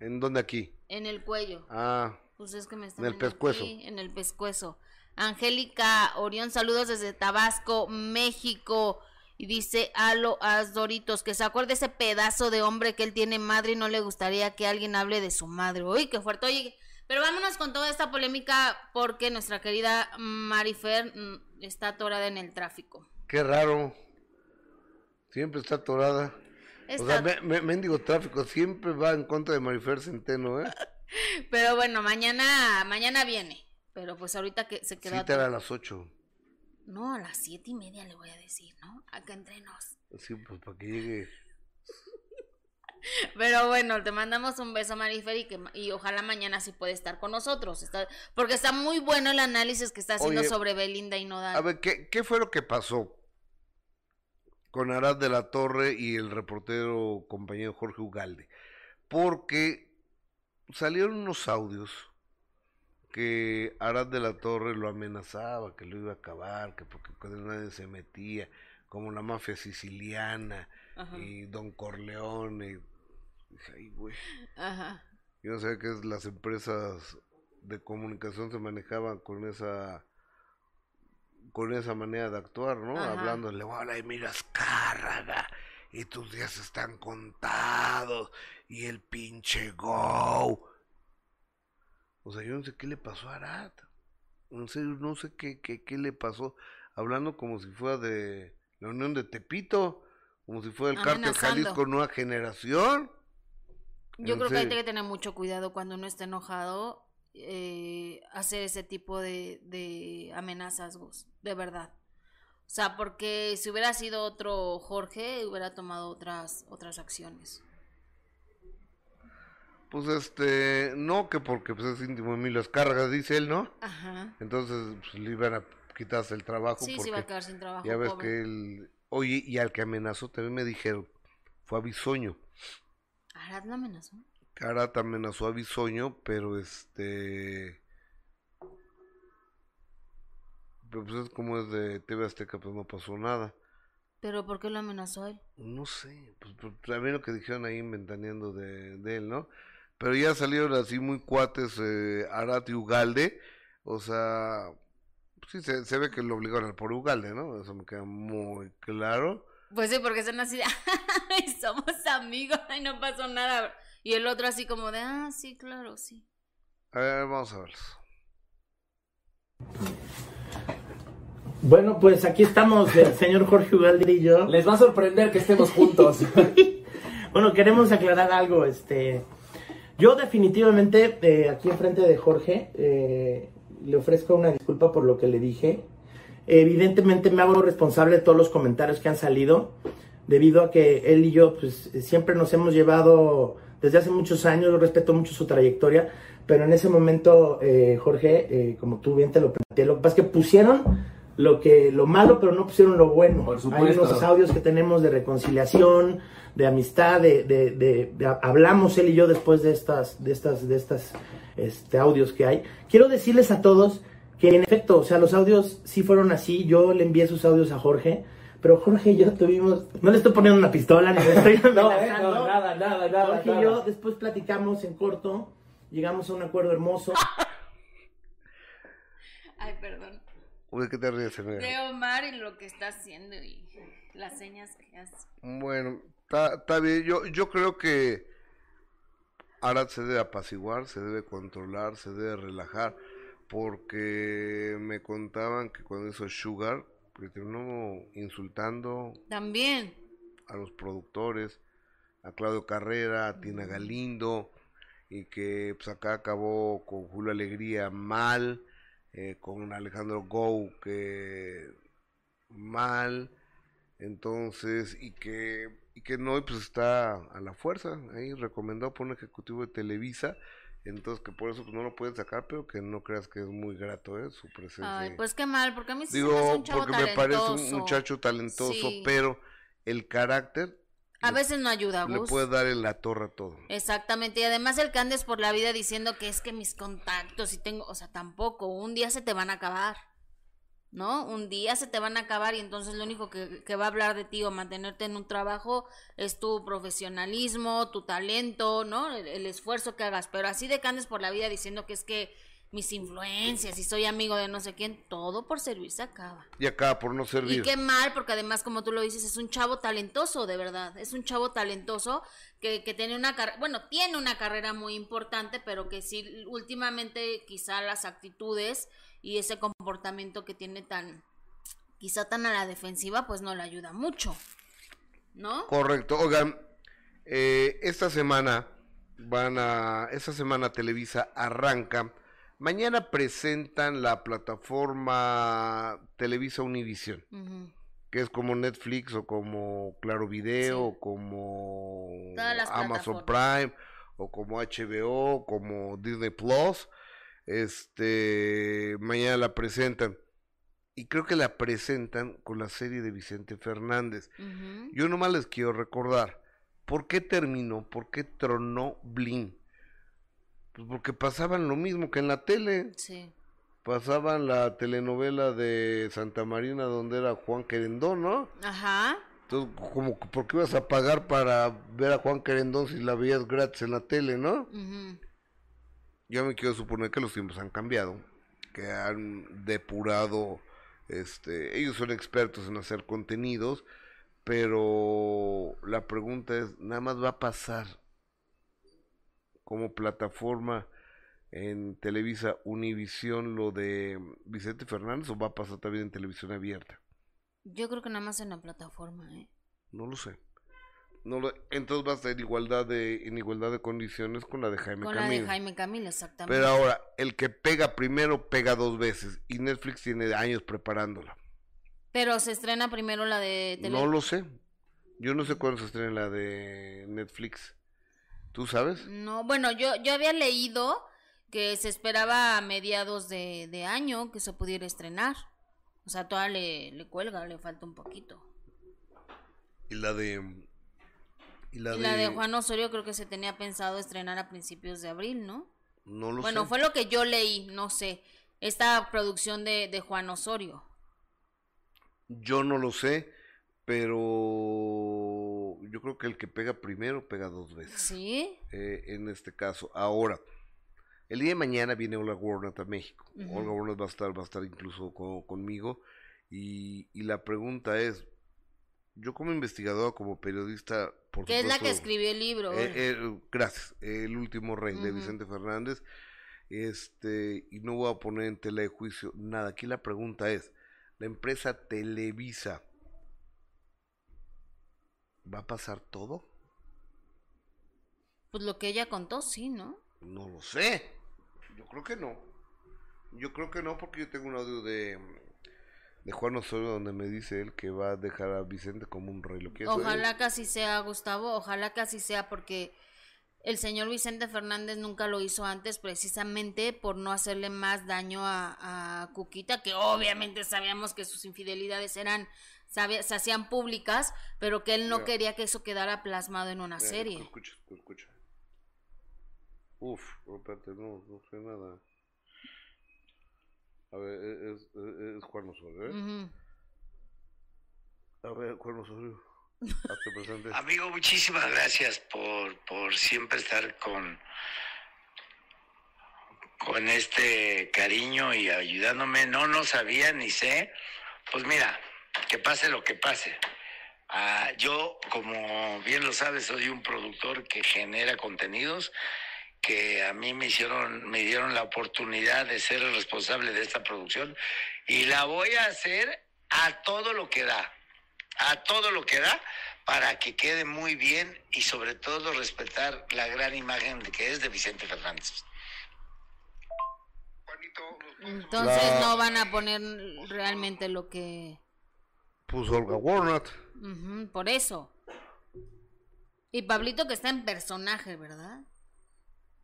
¿En dónde aquí? en el cuello. Ah, Pues es que me están En el pescuezo. aquí, en el pescuezo. Angélica Orión, saludos desde Tabasco, México. Y dice Alo Doritos, que se acuerde ese pedazo de hombre que él tiene madre y no le gustaría que alguien hable de su madre. Uy, qué fuerte. Oye, pero vámonos con toda esta polémica porque nuestra querida Marifer mm, está atorada en el tráfico. qué raro. Siempre está atorada. O Está- sea, me- me- mendigo tráfico siempre va en contra de Marifer Centeno, ¿eh? Pero bueno, mañana, mañana viene. Pero pues ahorita que se quedó Cita era a las 8. No, a las siete y media le voy a decir, ¿no? Acá entre nos. Sí, pues para que llegue. Pero bueno, te mandamos un beso, Marifer, y, que, y ojalá mañana sí puede estar con nosotros. Está, porque está muy bueno el análisis que está haciendo Oye, sobre Belinda y Nodal. A ver, ¿qué, ¿qué fue lo que pasó con Arad de la Torre y el reportero compañero Jorge Ugalde? Porque salieron unos audios que Arad de la Torre lo amenazaba, que lo iba a acabar, que porque con él nadie se metía, como la mafia siciliana Ajá. y Don Corleone. Dije, ay, güey. Ajá. Yo no sé que las empresas de comunicación se manejaban con esa con esa manera de actuar, ¿no? Ajá. Hablándole, hola, y mira Azcárraga, y tus días están contados, y el pinche Go. O sea, yo no sé qué le pasó a Arad. En serio, no sé qué, qué, qué le pasó. Hablando como si fuera de la Unión de Tepito, como si fuera el cártel. Jalisco Nueva Generación. Yo creo que hay que tener mucho cuidado cuando uno está enojado, eh, hacer ese tipo de, de amenazas, Gus, de verdad. O sea, porque si hubiera sido otro Jorge, hubiera tomado otras, otras acciones. Pues este, no, que porque pues, es íntimo de mí las cargas, dice él, ¿no? Ajá. Entonces pues, le iban a quitarse el trabajo Sí, se porque iba a quedar sin trabajo. ya ves pobre. que él, oye, y al que amenazó también me dijeron, fue a Bisoño. Arad lo amenazó. Arad amenazó a Bisoño, pero este, pero, pues es como es de TV Azteca, pues no pasó nada. ¿Pero por qué lo amenazó a él? No sé, pues, pues también lo que dijeron ahí inventaneando de, de él, ¿no? Pero ya salieron así muy cuates eh, Arat y Ugalde, o sea, sí se, se ve que lo obligaron por Ugalde, ¿no? Eso me queda muy claro. Pues sí, porque son así de, "Ay, somos amigos y no pasó nada. Y el otro así como de, ah, sí, claro, sí. A ver, vamos a verlos. Bueno, pues aquí estamos, el señor Jorge Ugalde y yo. Les va a sorprender que estemos juntos. Bueno, queremos aclarar algo. Este, yo definitivamente eh, aquí enfrente de Jorge eh, le ofrezco una disculpa por lo que le dije. Evidentemente me hago responsable de todos los comentarios que han salido, debido a que él y yo pues siempre nos hemos llevado desde hace muchos años. Yo respeto mucho su trayectoria, pero en ese momento eh, Jorge, eh, como tú bien te lo planteé, lo que pasa es que pusieron lo que lo malo, pero no pusieron lo bueno. Por Hay unos audios que tenemos de reconciliación, de amistad, de, de- de- de- hablamos él y yo después de estas, de estas, de estas este, audios que hay. Quiero decirles a todos que en efecto, o sea, los audios sí fueron así. Yo le envié sus audios a Jorge, pero Jorge y yo tuvimos, no le estoy poniendo una pistola ni le estoy No, eh, amenazando. no, nada, nada, nada. Jorge nada. y yo después platicamos en corto, llegamos a un acuerdo hermoso. Ay, perdón. Uy, ¿qué te ríes? De Omar y lo que está haciendo y las señas que hace. Bueno, está está bien. Yo, yo creo que Arad se debe apaciguar, se debe controlar, se debe relajar, porque me contaban que cuando hizo Sugar, que terminó insultando También. a los productores, a Claudio Carrera, a Tina Galindo, y que pues acá acabó con Julio Alegría mal, eh, con Alejandro Gou que mal, entonces, y que, y que no, pues está a la fuerza, ahí recomendado por un ejecutivo de Televisa, entonces que por eso pues, no lo pueden sacar, pero que no creas que es muy grato eh, su presencia. Ay, pues qué mal, porque a mí sí se me Digo, un chavo porque me parece un muchacho talentoso, Sí. pero el carácter A le- veces no ayuda, le Gus. puede dar en la torre todo. Exactamente, y además el que andes por la vida diciendo que es que mis contactos y tengo, o sea, tampoco, un día se te van a acabar, ¿no? Un día se te van a acabar y entonces lo único que, que va a hablar de ti o mantenerte en un trabajo es tu profesionalismo, tu talento, ¿no? El, el esfuerzo que hagas, pero así de que andes por la vida diciendo que es que mis influencias y soy amigo de no sé quién, todo por servir se acaba. Y acá por no Y servir. qué mal, porque además, como tú lo dices, es un chavo talentoso, de verdad. Es un chavo talentoso que, que tiene una carrera, bueno, tiene una carrera muy importante, pero que sí, últimamente quizá las actitudes y ese comportamiento que tiene tan, quizá tan a la defensiva, pues no le ayuda mucho. ¿No? Correcto. Oigan, eh, esta semana van a, esta semana Televisa arranca. Mañana presentan la plataforma Televisa Univision, Ujú. que es como Netflix o como Claro Video, Sí. o como Amazon. Prime, o como HBO, como Disney Plus. Este, mañana la presentan. Y creo que la presentan con la serie de Vicente Fernández. Ujú. Yo nomás les quiero recordar, ¿por qué terminó? ¿Por qué tronó Blin? Pues porque pasaban lo mismo que en la tele. Sí. Pasaban la telenovela de Santa Marina donde era Juan Querendón, ¿no? Ajá. Entonces, como, que, ¿por qué ibas a pagar para ver a Juan Querendón si la veías gratis en la tele, no? Yo me quiero suponer que los tiempos han cambiado, que han depurado, este, ellos son expertos en hacer contenidos, pero la pregunta es, ¿nada más va a pasar como plataforma en Televisa Univisión lo de Vicente Fernández o va a pasar también en televisión abierta? Yo creo que nada más en la plataforma, ¿eh? No lo sé. No lo- entonces va a ser igualdad de, en igualdad de condiciones con la de Jaime Con la de Camil. Jaime Camil, exactamente. Pero ahora, el que pega primero pega dos veces y Netflix tiene años preparándola. Pero se estrena primero la de tele- No lo sé. Yo no sé cuándo se estrena la de Netflix. ¿Tú sabes? No, bueno, yo, yo había leído que se esperaba a mediados de, de año que se pudiera estrenar. O sea, todavía le, le cuelga, le falta un poquito. Y la de... Y la, Y de... la de Juan Osorio creo que se tenía pensado estrenar a principios de abril, ¿no? No lo Bueno, sé. fue lo que yo leí, no sé. Esta producción de, de Juan Osorio. Yo no lo sé, pero yo creo que el que pega primero pega dos veces. ¿Sí? eh, en este caso. Ahora, el día de mañana viene Olga Warnat a México. Ujú. Olga Warnat va a estar, va a estar incluso co- conmigo. Y, y la pregunta es, yo como investigador, como periodista, por Que es la que escribió el libro. eh, eh, gracias, El último rey de. Vicente Fernández. Este, y no voy a poner en tela de juicio nada. Aquí la pregunta es, la empresa Televisa ¿va a pasar todo? Pues lo que ella contó, sí, ¿no? No lo sé. Yo creo que no. Yo creo que no porque yo tengo un audio de, de Juan Osorio donde me dice él que va a dejar a Vicente como un rey. ¿Lo? Ojalá que así sea, Gustavo, ojalá que así sea porque el señor Vicente Fernández nunca lo hizo antes precisamente por no hacerle más daño a, a Cuquita, que obviamente sabíamos que sus infidelidades eran, sabia- se hacían públicas, pero que él no quería que eso quedara plasmado en una Mira, serie. Escucha, escucha. Uf, espérate, no, no sé nada. A ver, e- es, es- es Juan Osorio, ¿eh? A ver, Juan Osorio. Hazte presente. Amigo, muchísimas gracias por, por siempre estar con, con este cariño y ayudándome. No, no sabía ni sé. Pues mira, que pase lo que pase. Ah, yo, como bien lo sabes, soy un productor que genera contenidos que a mí me hicieron, me dieron la oportunidad de ser el responsable de esta producción y la voy a hacer a todo lo que da, a todo lo que da para que quede muy bien y sobre todo respetar la gran imagen que es de Vicente Fernández. Entonces La- no van a poner realmente lo que... Puso Olga Warnat. Por eso. Y Pablito que está en personaje, ¿verdad?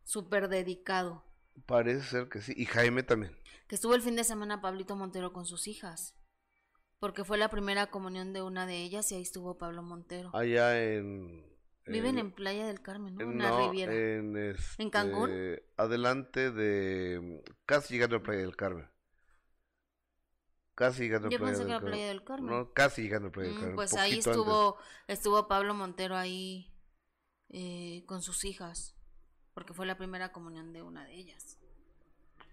Súper dedicado. Parece ser que sí. Y Jaime también. Que estuvo el fin de semana Pablito Montero con sus hijas. Porque fue la primera comunión de una de ellas y ahí estuvo Pablo Montero. Allá en. Viven en Playa del Carmen, ¿no? en- Una no, riviera. En, este, Cancún? Adelante de. Casi llegando a Playa del Carmen. Casi llegando a Yo Playa pensé del que era. Playa del Carmen. No, casi llegando a Playa del Mm, Carmen. pues ahí antes. estuvo, estuvo Pablo Montero ahí eh, con sus hijas. Porque fue la primera comunión de una de ellas.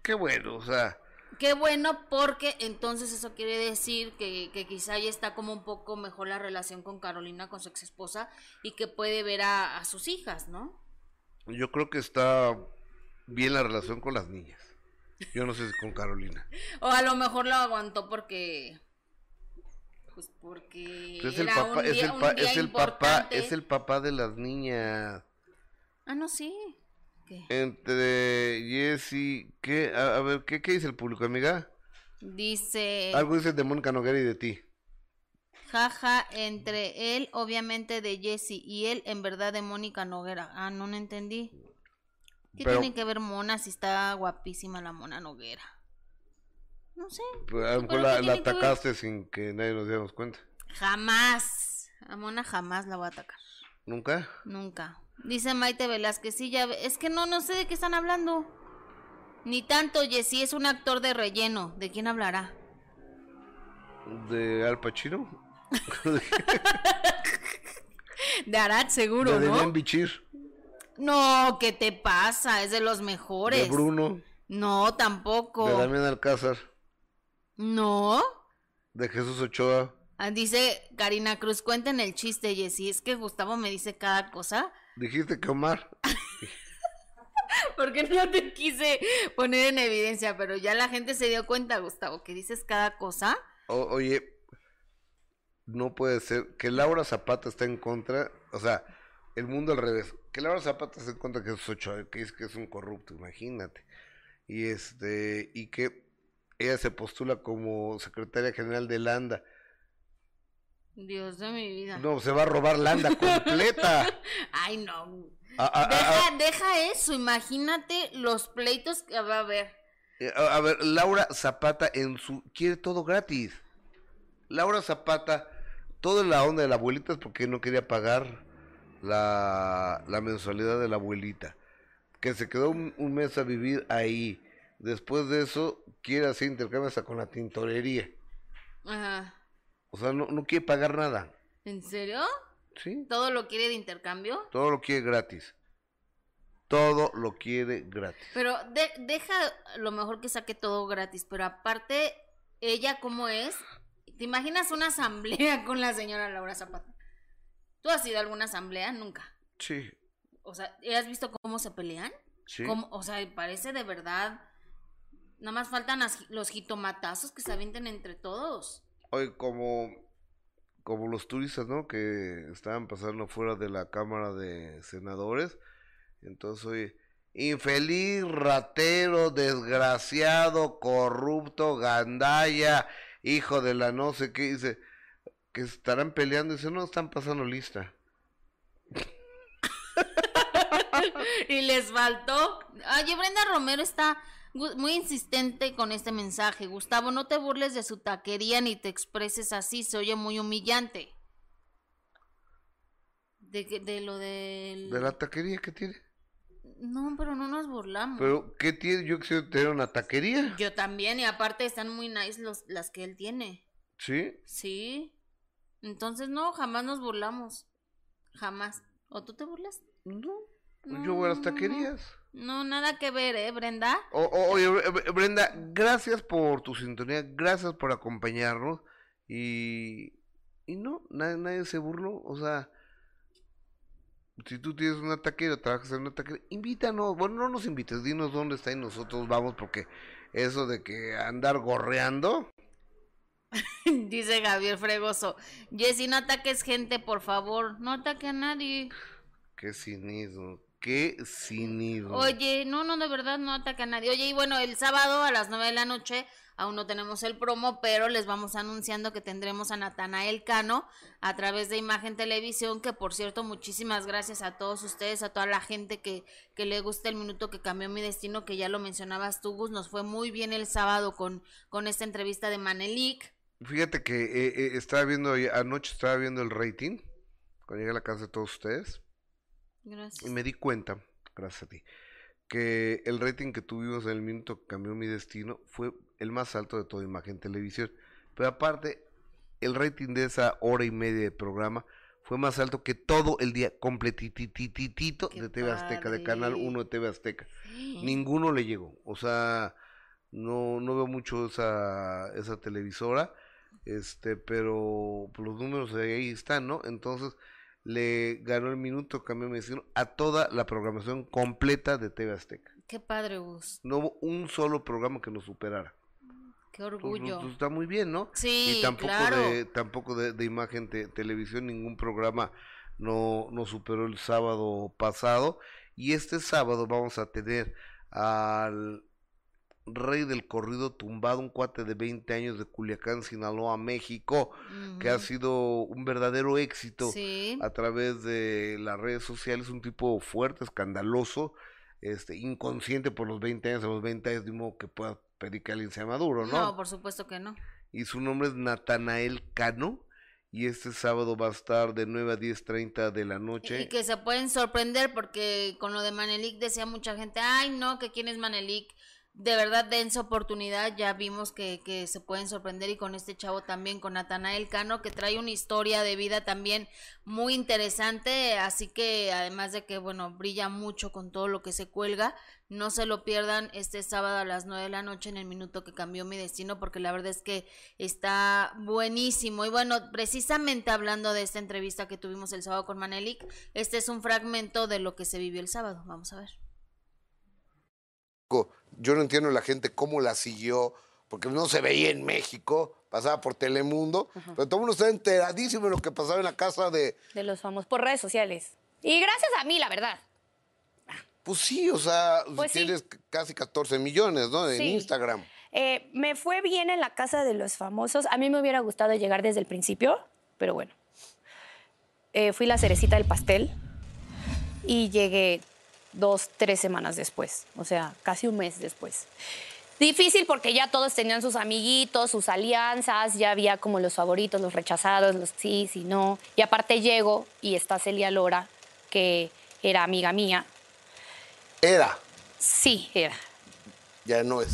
Qué bueno, o sea. Qué bueno porque entonces eso quiere decir que, que quizá ya está como un poco mejor la relación con Carolina, con su ex esposa, y que puede ver a, a sus hijas, ¿no? Yo creo que está bien la relación con las niñas. Yo no sé si con Carolina. O a lo mejor lo aguantó porque... Pues porque... Es el papá, es el, papá, es el papá de las niñas. Ah, no, sí. Entre Jesse, ¿qué? A, a ver, ¿qué, ¿qué dice el público, amiga? Dice... Algo dice de Mónica Noguera y de ti. Jaja, entre él, obviamente de Jesse, y él, en verdad, de Mónica Noguera. Ah, no, no entendí. ¿Qué Pero- tiene que ver Mona si está guapísima la Mona Noguera? No sé. Pues, a lo mejor la, atacaste sin que nadie nos diéramos cuenta. Jamás. A Mona jamás la voy a atacar. ¿Nunca? Nunca. Dice Maite Velázquez, sí, ya ve- Es que no, no sé de qué están hablando. Ni tanto, Jesse es un actor de relleno. ¿De quién hablará? ¿De Al Pacino? De Arad, seguro, ¿De ¿no? Demian Bichir? No, ¿qué te pasa? Es de los mejores. ¿De Bruno? No, tampoco. ¿De Damián Alcázar? No. ¿De Jesús Ochoa? Ah, Dice Karina Cruz, cuenten el chiste, Jessy. Es que Gustavo me dice cada cosa. ¿Dijiste que Omar? Porque no te quise poner en evidencia, pero ya la gente se dio cuenta, Gustavo, que dices cada cosa. O- oye, no puede ser que Laura Zapata está en contra, o sea, el mundo al revés. Que Laura Zapata está en contra que es ocho, que es que es un corrupto, imagínate. Y este, y que ella se postula como secretaria general de Landa. Dios de mi vida. No, se va a robar Landa completa. Ay, no. Deja, deja eso, imagínate los pleitos que va a haber. Eh, A, a ver, Laura Zapata en su quiere todo gratis. Laura Zapata, toda la onda de la abuelita es porque no quería pagar la, la mensualidad de la abuelita. Que se quedó un, un mes a vivir ahí. Después de eso, quiere hacer intercambio hasta con la tintorería. Ajá. O sea, no, no quiere pagar nada. ¿En serio? ¿Sí? ¿Todo lo quiere de intercambio? Todo lo quiere gratis. Todo lo quiere gratis. Pero de- deja lo mejor que saque todo gratis, pero aparte, ella cómo es. ¿Te imaginas una asamblea con la señora Laura Zapata? ¿Tú has ido a alguna asamblea? Nunca. Sí, O sea, ¿has visto cómo se pelean? sí. Cómo- o sea, parece de verdad. Nada más faltan los jitomatazos que se avienten entre todos. Oye, como, como los turistas, ¿no? Que estaban pasando fuera de la Cámara de Senadores. Entonces, oye, infeliz, ratero, desgraciado, corrupto, gandalla, hijo de la no sé qué, dice, que estarán peleando. Dice, no, están pasando lista. y les faltó. Oye, Brenda Romero está muy insistente con este mensaje. Gustavo, no te burles de su taquería ni te expreses así, se oye muy humillante. De, de lo del... De la taquería que tiene. No, pero no nos burlamos. Pero, ¿qué tiene? Yo quisiera tener una taquería. Yo también, y aparte están muy nice los, las que él tiene. ¿Sí? Sí. Entonces, no, jamás nos burlamos. Jamás. ¿O tú te burlas? No. Yo voy a las no, no. No, nada que ver, ¿eh, Brenda? O- o- oye, Bre- Bre- Brenda, gracias por tu sintonía, gracias por acompañarnos. Y, y no, nadie, nadie se burló. O sea, si tú tienes una taquería, trabajas en una taquería, invítanos. Bueno, no nos invites, dinos dónde está y nosotros vamos, porque eso de que andar gorreando. Dice Javier Fregoso. Jessy, no ataques gente, por favor. No ataque a nadie. Qué cinismo, qué cinismo. Oye, no, no, de verdad, no ataque a nadie. Oye, y bueno, el sábado a las nueve de la noche, aún no tenemos el promo, pero les vamos anunciando que tendremos a Natanael Cano a través de Imagen Televisión, que por cierto, muchísimas gracias a todos ustedes, a toda la gente que, que le gusta el minuto que cambió mi destino, que ya lo mencionabas tú, Gus, nos fue muy bien el sábado con, con esta entrevista de Manelik. Fíjate que eh, eh, estaba viendo, anoche estaba viendo el rating, cuando llegué a la casa de todos ustedes. Y Gracias. me di cuenta, gracias a ti, que el rating que tuvimos en el minuto que cambió mi destino fue el más alto de toda imagen televisión. Pero aparte, el rating de esa hora y media de programa fue más alto que todo el día completitititito de TV Azteca, de Canal padre. 1 de TV Azteca. Ninguno le llegó. O sea, no, no veo mucho esa, esa televisora, este, pero los números ahí están, ¿no? Entonces le ganó el minuto, cambió destino a toda la programación completa de TV Azteca. Qué padre, Gus. No hubo un solo programa que nos superara. Qué Entonces, orgullo. pues, está muy bien, ¿no? Sí, y tampoco claro. de tampoco de, de imagen te- televisión ningún programa no no superó el sábado pasado y este sábado vamos a tener al rey del corrido tumbado un cuate de 20 años de Culiacán Sinaloa México que ha sido un verdadero éxito Sí. a través de las redes sociales un tipo fuerte escandaloso este inconsciente por los 20 años a los 20 años de modo que pueda pedir que alguien sea maduro No, por supuesto que no. y su nombre es Natanael Cano. Y este sábado va a estar de 9 a 10.30 de la noche. Y que se pueden sorprender porque con lo de Manelik decía mucha gente, ay no, que quién es Manelik. De verdad, dense oportunidad, ya vimos que, que se pueden sorprender y con este chavo también, con Natanael Cano, que trae una historia de vida también muy interesante, así que además de que, bueno, brilla mucho con todo lo que se cuelga, no se lo pierdan este sábado a las 9 de la noche en el minuto que cambió mi destino, porque la verdad es que está buenísimo. Y bueno, precisamente hablando de esta entrevista que tuvimos el sábado con Manelik, este es un fragmento de lo que se vivió el sábado. Vamos a ver. Yo no entiendo la gente cómo la siguió, porque no se veía en México, pasaba por Telemundo, pero todo el mundo está enteradísimo de lo que pasaba en la casa de... De los famosos, por redes sociales. Y gracias a mí, la verdad. Pues sí, o sea, Pues tienes casi 14 millones, ¿no? En Sí. Instagram. Eh, me fue bien en la casa de los famosos. A mí me hubiera gustado llegar desde el principio, pero bueno. Eh, fui la cerecita del pastel y llegué dos, tres semanas después, o sea, casi un mes después. Difícil porque ya todos tenían sus amiguitos, sus alianzas, ya había como los favoritos, los rechazados, los sí, sí, no. Y aparte llego y está Celia Lora, que era amiga mía. Era, Sí, era. ya no es.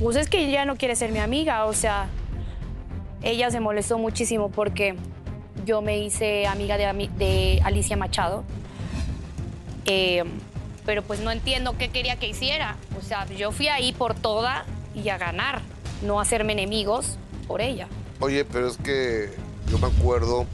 Pues es que ya no quiere ser mi amiga, o sea, ella se molestó muchísimo porque yo me hice amiga de, Alicia Machado, Eh, pero pues no entiendo qué quería que hiciera. O sea, yo fui ahí por toda y a ganar, no a hacerme enemigos por ella. Oye, pero es que yo me acuerdo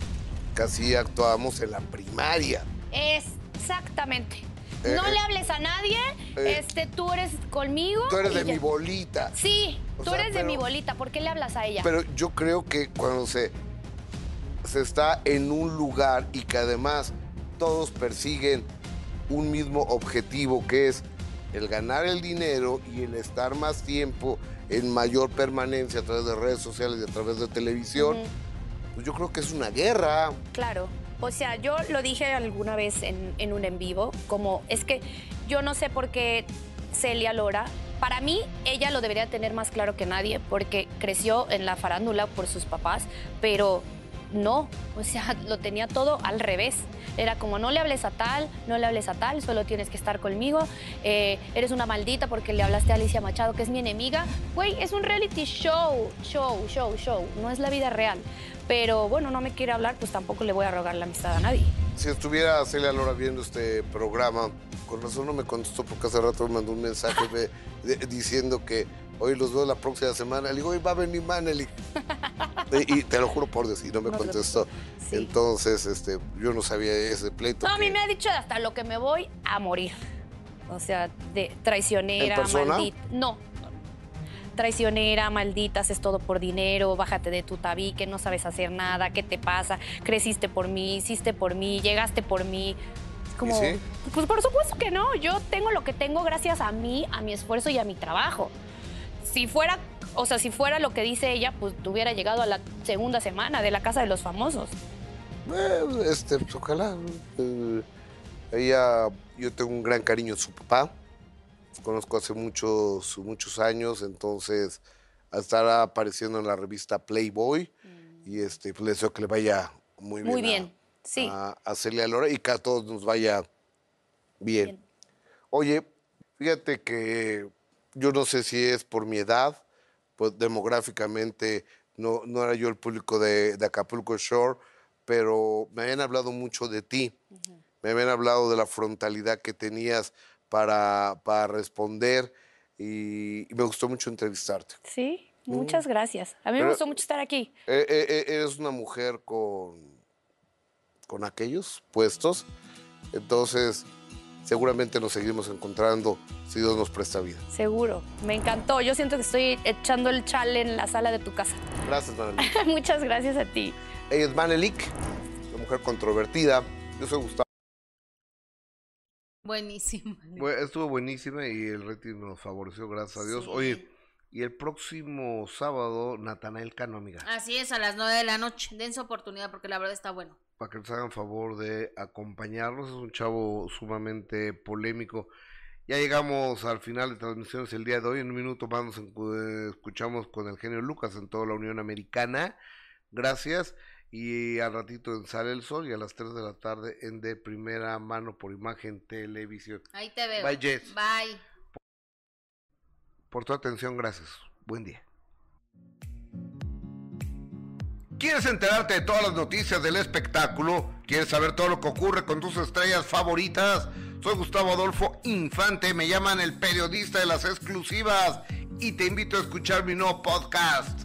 que así actuábamos en la primaria. Exactamente. Eh, no eh, le hables a nadie, eh, este, tú eres conmigo. Tú eres de ya. mi bolita. Sí, O tú sea, eres de mi bolita, ¿por qué le hablas a ella? Pero yo creo que cuando se, se está en un lugar y que además todos persiguen un mismo objetivo, que es el ganar el dinero y el estar más tiempo en mayor permanencia a través de redes sociales y a través de televisión, pues yo creo que es una guerra. Claro. O sea, yo lo dije alguna vez en, en un en vivo, como es que yo no sé por qué Celia Lora, para mí ella lo debería tener más claro que nadie, porque creció en la farándula por sus papás, pero no, o sea, lo tenía todo al revés. Era como, no le hables a tal, no le hables a tal, solo tienes que estar conmigo. eh, eres una maldita porque le hablaste a Alicia Machado, que es mi enemiga. Güey, es un reality show, show, show, show. No es la vida real. Pero bueno, no me quiere hablar, pues tampoco le voy a rogar la amistad a nadie. Si estuviera Celia Lora viendo este programa, con razón no me contestó porque hace rato me mandó un mensaje de- diciendo que hoy los veo la próxima semana. Le digo, hoy va a venir Manelik. y, y te lo juro por Dios, y no me No contestó. Sí. Entonces, este, yo no sabía ese pleito. No, a mí me ha dicho hasta lo que me voy a morir. O sea, de traicionera, maldita. No. Traicionera, maldita, haces todo por dinero, bájate de tu tabique, no sabes hacer nada, ¿qué te pasa? Creciste por mí, hiciste por mí, llegaste por mí. Es como, sí? pues por supuesto que no, yo tengo lo que tengo gracias a mí, a mi esfuerzo y a mi trabajo. Si fuera, o sea, si fuera lo que dice ella, pues hubiera llegado a la segunda semana de la casa de los famosos. Eh, este, pues, ojalá. eh, ella, yo tengo un gran cariño de su papá. Conozco hace muchos, muchos años, entonces estará apareciendo en la revista Playboy. Y este, pues, le deseo que le vaya muy bien. Muy a- bien, sí. A, a Celia Lora y que a todos nos vaya bien. Oye, fíjate que yo no sé si es por mi edad, pues demográficamente no, no era yo el público de, de Acapulco Shore, pero me habían hablado mucho de ti. Me habían hablado de la frontalidad que tenías para, para responder y, y me gustó mucho entrevistarte. Sí, muchas gracias. A mí me gustó mucho estar aquí. Eh, eh, eh, eres una mujer con, con aquellos puestos, entonces seguramente nos seguiremos encontrando si Dios nos presta vida. Seguro. Me encantó. Yo siento que estoy echando el chale en la sala de tu casa. Gracias, Manelik. Muchas gracias a ti. Ella es Manelik, una mujer controvertida. Yo soy Gustavo. Buenísimo. estuvo buenísima y el rating nos favoreció, gracias a Dios. Sí. Oye, y el próximo sábado, Natanael Cano, amiga, Así es, a las 9 de la noche. Den su oportunidad porque la verdad está bueno. Para que nos hagan favor de acompañarnos. Es un chavo sumamente polémico. Ya llegamos al final de transmisiones el día de hoy. En un minuto más nos encu- escuchamos con el genio Lucas en toda la Unión Americana. Gracias. Y al ratito en Sale el Sol y a las 3 de la tarde en De Primera Mano por Imagen Televisión. Ahí te veo. Bye, Jess. Bye. Por tu atención, gracias. Buen día. ¿Quieres enterarte de todas las noticias del espectáculo? ¿Quieres saber todo lo que ocurre con tus estrellas favoritas? Soy Gustavo Adolfo Infante, me llaman el periodista de las exclusivas y te invito a escuchar mi nuevo podcast.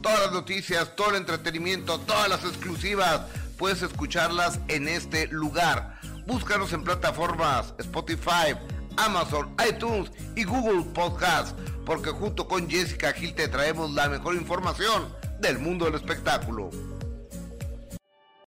Todas las noticias, todo el entretenimiento, todas las exclusivas, puedes escucharlas en este lugar. Búscanos en plataformas Spotify, Amazon, iTunes y Google Podcast, porque junto con Jessica Gil te traemos la mejor información del mundo del espectáculo.